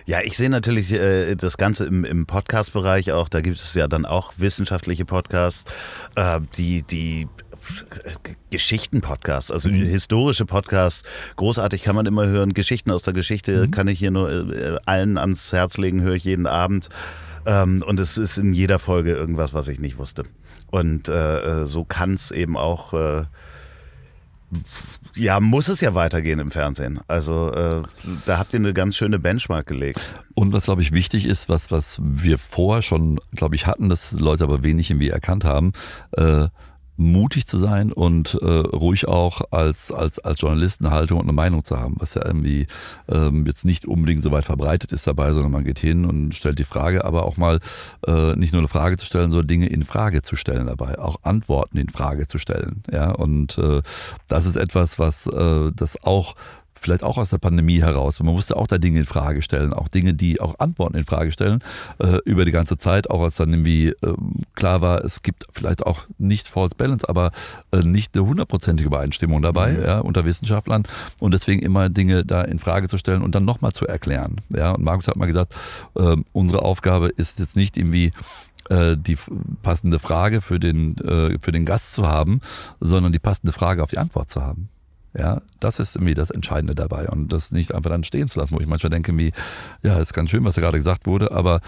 Ja, ich sehe natürlich äh, das Ganze im, im Podcast-Bereich auch. Da gibt es ja dann auch wissenschaftliche Podcasts, äh, die, die Geschichten-Podcasts, also mhm. historische Podcasts. Großartig kann man immer hören. Geschichten aus der Geschichte mhm. kann ich hier nur äh, allen ans Herz legen, höre ich jeden Abend. Ähm, und es ist in jeder Folge irgendwas, was ich nicht wusste. Und äh, äh so kann es eben auch. Ja, muss es ja weitergehen im Fernsehen. Also äh, da habt ihr eine ganz schöne Benchmark gelegt. Und was, glaube ich, wichtig ist, was, was wir vorher schon, glaube ich, hatten, dass Leute aber wenig irgendwie erkannt haben, äh, mutig zu sein und äh, ruhig auch als, als, als Journalist eine Haltung und eine Meinung zu haben, was ja irgendwie ähm, jetzt nicht unbedingt so weit verbreitet ist dabei, sondern man geht hin und stellt die Frage, aber auch mal äh, nicht nur eine Frage zu stellen, sondern Dinge in Frage zu stellen dabei, auch Antworten in Frage zu stellen. Ja, und äh, das ist etwas, was äh, das auch vielleicht auch aus der Pandemie heraus. Man musste auch da Dinge in Frage stellen, auch Dinge, die auch Antworten in Frage stellen äh, über die ganze Zeit, auch als dann irgendwie äh, klar war, es gibt vielleicht auch nicht False Balance, aber äh, nicht eine hundertprozentige Übereinstimmung dabei mhm. ja, unter Wissenschaftlern und deswegen immer Dinge da in Frage zu stellen und dann nochmal zu erklären. Ja, und Markus hat mal gesagt, ähm, unsere Aufgabe ist jetzt nicht irgendwie äh, die passende Frage für den, äh, für den Gast zu haben, sondern die passende Frage auf die Antwort zu haben. Ja, das ist irgendwie das Entscheidende dabei und das nicht einfach dann stehen zu lassen, wo ich manchmal denke, wie, ja, ist ganz schön, was da gerade gesagt wurde, aber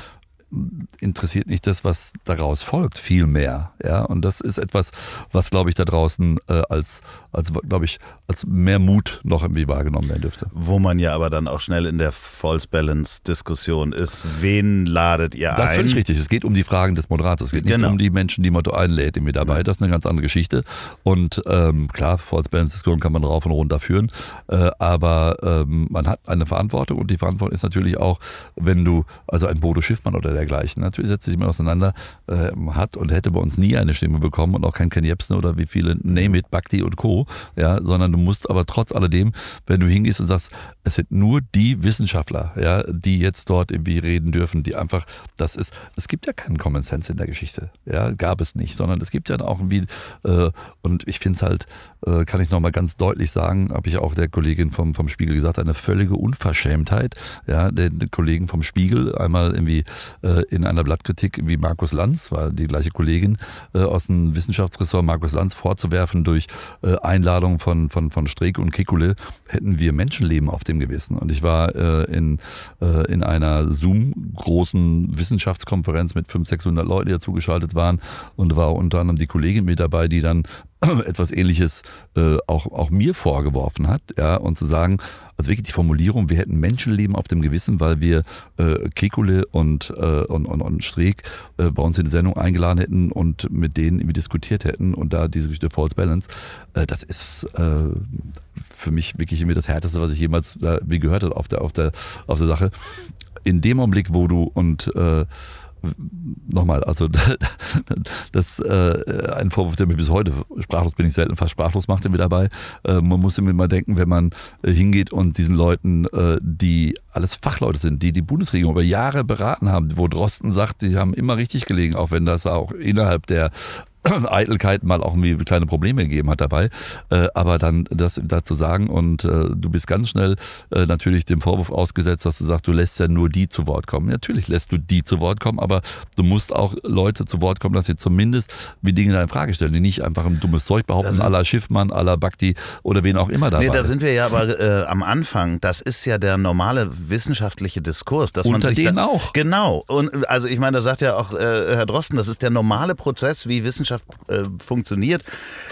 interessiert nicht das, was daraus folgt, viel mehr. Ja, und das ist etwas, was, glaube ich, da draußen äh, als, als glaube ich, als mehr Mut noch irgendwie wahrgenommen werden dürfte. Wo man ja aber dann auch schnell in der False Balance Diskussion ist. Wen ladet ihr das ein? Das ist völlig richtig. Es geht um die Fragen des Moderators. Es geht genau. nicht um die Menschen, die man einlädt, irgendwie dabei. Das ist eine ganz andere Geschichte. Und ähm, klar, False Balance Diskussion kann man rauf und runter führen. Äh, aber ähm, man hat eine Verantwortung und die Verantwortung ist natürlich auch, wenn du, also ein Bodo Schiffmann oder der dergleichen natürlich setzt sich immer auseinander, äh, hat und hätte bei uns nie eine Stimme bekommen und auch kein Ken Jebsen oder wie viele Name it, Bhakti und Co. Ja, sondern du musst aber trotz alledem, wenn du hingehst und sagst, es sind nur die Wissenschaftler, ja, die jetzt dort irgendwie reden dürfen, die einfach, das ist, es gibt ja keinen Common Sense in der Geschichte, ja, gab es nicht, sondern es gibt ja auch irgendwie, äh, und ich finde es halt, äh, kann ich nochmal ganz deutlich sagen, habe ich auch der Kollegin vom, vom Spiegel gesagt, eine völlige Unverschämtheit, ja, den, Kollegen vom Spiegel einmal irgendwie äh, in einer Blattkritik wie Markus Lanz, war die gleiche Kollegin äh, aus dem Wissenschaftsressort, Markus Lanz vorzuwerfen durch äh, Einladung von, von, von Streeck und Kekule, hätten wir Menschenleben auf dem Gewissen. Und ich war äh, in, äh, in einer Zoom-großen Wissenschaftskonferenz mit 500, 600 Leuten, die dazugeschaltet waren und war unter anderem die Kollegin mit dabei, die dann etwas ähnliches äh, auch, auch mir vorgeworfen hat, ja, und zu sagen, also wirklich die Formulierung, wir hätten Menschenleben auf dem Gewissen, weil wir äh, Kekule und, äh, und, und, und Streeck äh, bei uns in die Sendung eingeladen hätten und mit denen irgendwie diskutiert hätten und da diese Geschichte False Balance, äh, das ist äh, für mich wirklich irgendwie das Härteste, was ich jemals äh, wie gehört habe auf der, auf der, auf der Sache. In dem Augenblick, wo du und äh, nochmal, also das äh, ein Vorwurf, der mir bis heute sprachlos bin ich selten fast sprachlos macht, mir dabei. Äh, man muss immer denken, wenn man äh, hingeht und diesen Leuten, äh, die alles Fachleute sind, die die Bundesregierung über Jahre beraten haben, wo Drosten sagt, die haben immer richtig gelegen, auch wenn das auch innerhalb der Eitelkeit mal auch irgendwie kleine Probleme gegeben hat dabei. Äh, aber dann das dazu sagen und äh, du bist ganz schnell äh, natürlich dem Vorwurf ausgesetzt, dass du sagst, du lässt ja nur die zu Wort kommen. Natürlich lässt du die zu Wort kommen, aber du musst auch Leute zu Wort kommen, dass sie zumindest wie Dinge in Frage stellen, die nicht einfach ein dummes Zeug behaupten, aller Schiffmann, aller Bhakti oder wen auch immer dabei. Nee, da sind wir ja aber am Anfang. Das ist ja der normale wissenschaftliche Diskurs, dass Unter man sich denen da, auch. Genau. Und also ich meine, da sagt ja auch Herr Drosten, das ist der normale Prozess, wie Wissenschaft Wissenschaft äh, funktioniert.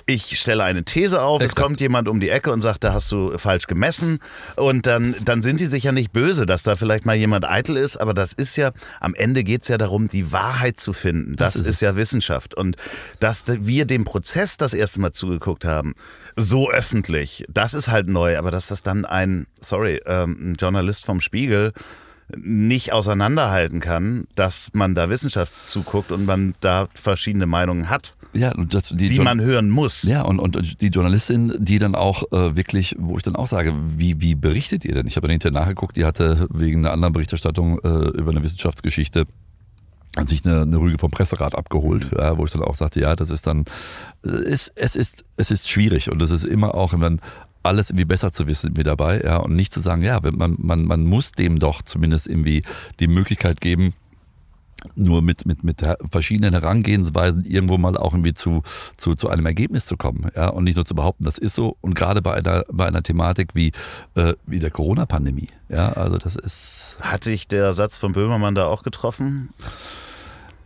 Ich stelle eine These auf, Exakt. es kommt jemand um die Ecke und sagt, da hast du falsch gemessen. Und dann, dann sind sie sich ja nicht böse, dass da vielleicht mal jemand eitel ist, aber das ist ja, am Ende geht es ja darum, die Wahrheit zu finden. Das, das ist, ist ja Wissenschaft. Und dass wir dem Prozess das erste Mal zugeguckt haben, so öffentlich, das ist halt neu, aber dass das dann ein, sorry, ähm, ein Journalist vom Spiegel nicht auseinanderhalten kann, dass man da Wissenschaft zuguckt und man da verschiedene Meinungen hat. Ja, das, die, die man hören muss. Ja, und, und die Journalistin, die dann auch äh, wirklich, wo ich dann auch sage, wie, wie berichtet ihr denn? Ich habe dann hinterher nachgeguckt, die hatte wegen einer anderen Berichterstattung äh, über eine Wissenschaftsgeschichte an sich eine, eine Rüge vom Presserat abgeholt, mhm. ja, wo ich dann auch sagte, ja, das ist dann, äh, es, ist, es ist schwierig und es ist immer auch, wenn man alles irgendwie besser zu wissen mit dabei, ja, und nicht zu sagen, ja, man, man, man muss dem doch zumindest irgendwie die Möglichkeit geben, nur mit, mit, mit verschiedenen Herangehensweisen irgendwo mal auch irgendwie zu, zu, zu einem Ergebnis zu kommen. Ja? Und nicht nur zu behaupten, das ist so. Und gerade bei einer, bei einer Thematik wie, äh, wie der Corona-Pandemie. Ja, also das ist. Hat sich der Satz von Böhmermann da auch getroffen?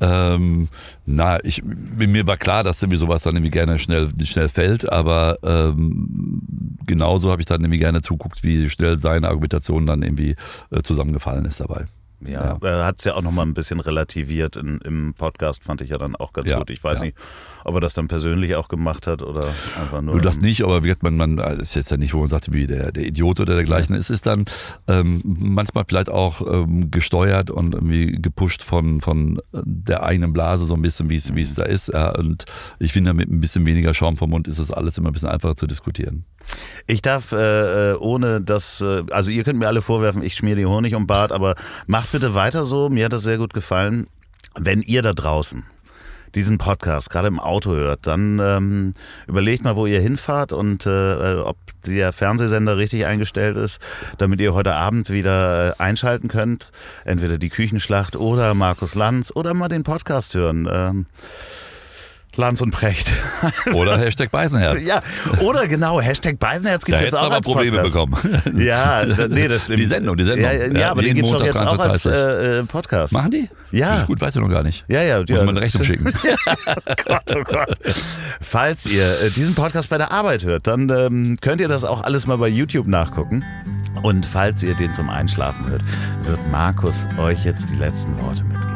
Ähm, na, ich, mir war klar, dass irgendwie sowas dann irgendwie gerne schnell, schnell fällt, aber ähm, genauso habe ich dann irgendwie gerne zuguckt, wie schnell seine Argumentation dann irgendwie äh, zusammengefallen ist dabei. Ja, ja. er hat es ja auch nochmal ein bisschen relativiert in, im Podcast, fand ich ja dann auch ganz ja, gut. Ich weiß ja. nicht, ob er das dann persönlich auch gemacht hat oder einfach nur. Nur das nicht, aber wird man, man ist jetzt ja nicht, wo man sagt, wie der, der Idiot oder dergleichen. Es ist dann ähm, manchmal vielleicht auch ähm, gesteuert und irgendwie gepusht von, von der eigenen Blase, so ein bisschen, wie es, wie es da ist. Ja, und ich finde, mit ein bisschen weniger Schaum vom Mund ist das alles immer ein bisschen einfacher zu diskutieren. Ich darf äh, äh ohne das, äh, also ihr könnt mir alle vorwerfen, ich schmier die Honig um Bart, aber macht bitte weiter so. Mir hat das sehr gut gefallen. Wenn ihr da draußen diesen Podcast gerade im Auto hört, dann ähm, überlegt mal, wo ihr hinfahrt und äh, ob der Fernsehsender richtig eingestellt ist, damit ihr heute Abend wieder äh, einschalten könnt. Entweder die Küchenschlacht oder Markus Lanz oder mal den Podcast hören. Ähm, Lanz und Precht. Oder Hashtag Beisenherz. Ja, oder genau, Hashtag Beisenherz gibt es jetzt auch aber als Probleme Podcast. bekommen. Ja, nee, das stimmt. Die Sendung, die Sendung. Ja, ja, ja aber den gibt es doch jetzt auch als äh, äh, Podcast. Machen die? Ja. Gut, weiß ich noch gar nicht. Ja, ja. Muss ja. man eine Rechnung schicken. oh Gott, oh Gott. Falls ihr äh, diesen Podcast bei der Arbeit hört, dann ähm, könnt ihr das auch alles mal bei YouTube nachgucken. Und falls ihr den zum Einschlafen hört, wird Markus euch jetzt die letzten Worte mitgeben.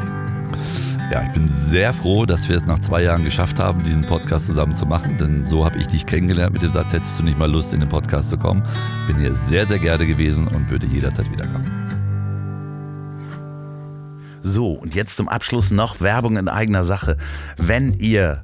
Ja, ich bin sehr froh, dass wir es nach zwei Jahren geschafft haben, diesen Podcast zusammen zu machen, denn so habe ich dich kennengelernt mit dem Satz, hättest du nicht mal Lust, in den Podcast zu kommen. Bin hier sehr, sehr gerne gewesen und würde jederzeit wiederkommen. So, und jetzt zum Abschluss noch Werbung in eigener Sache. Wenn ihr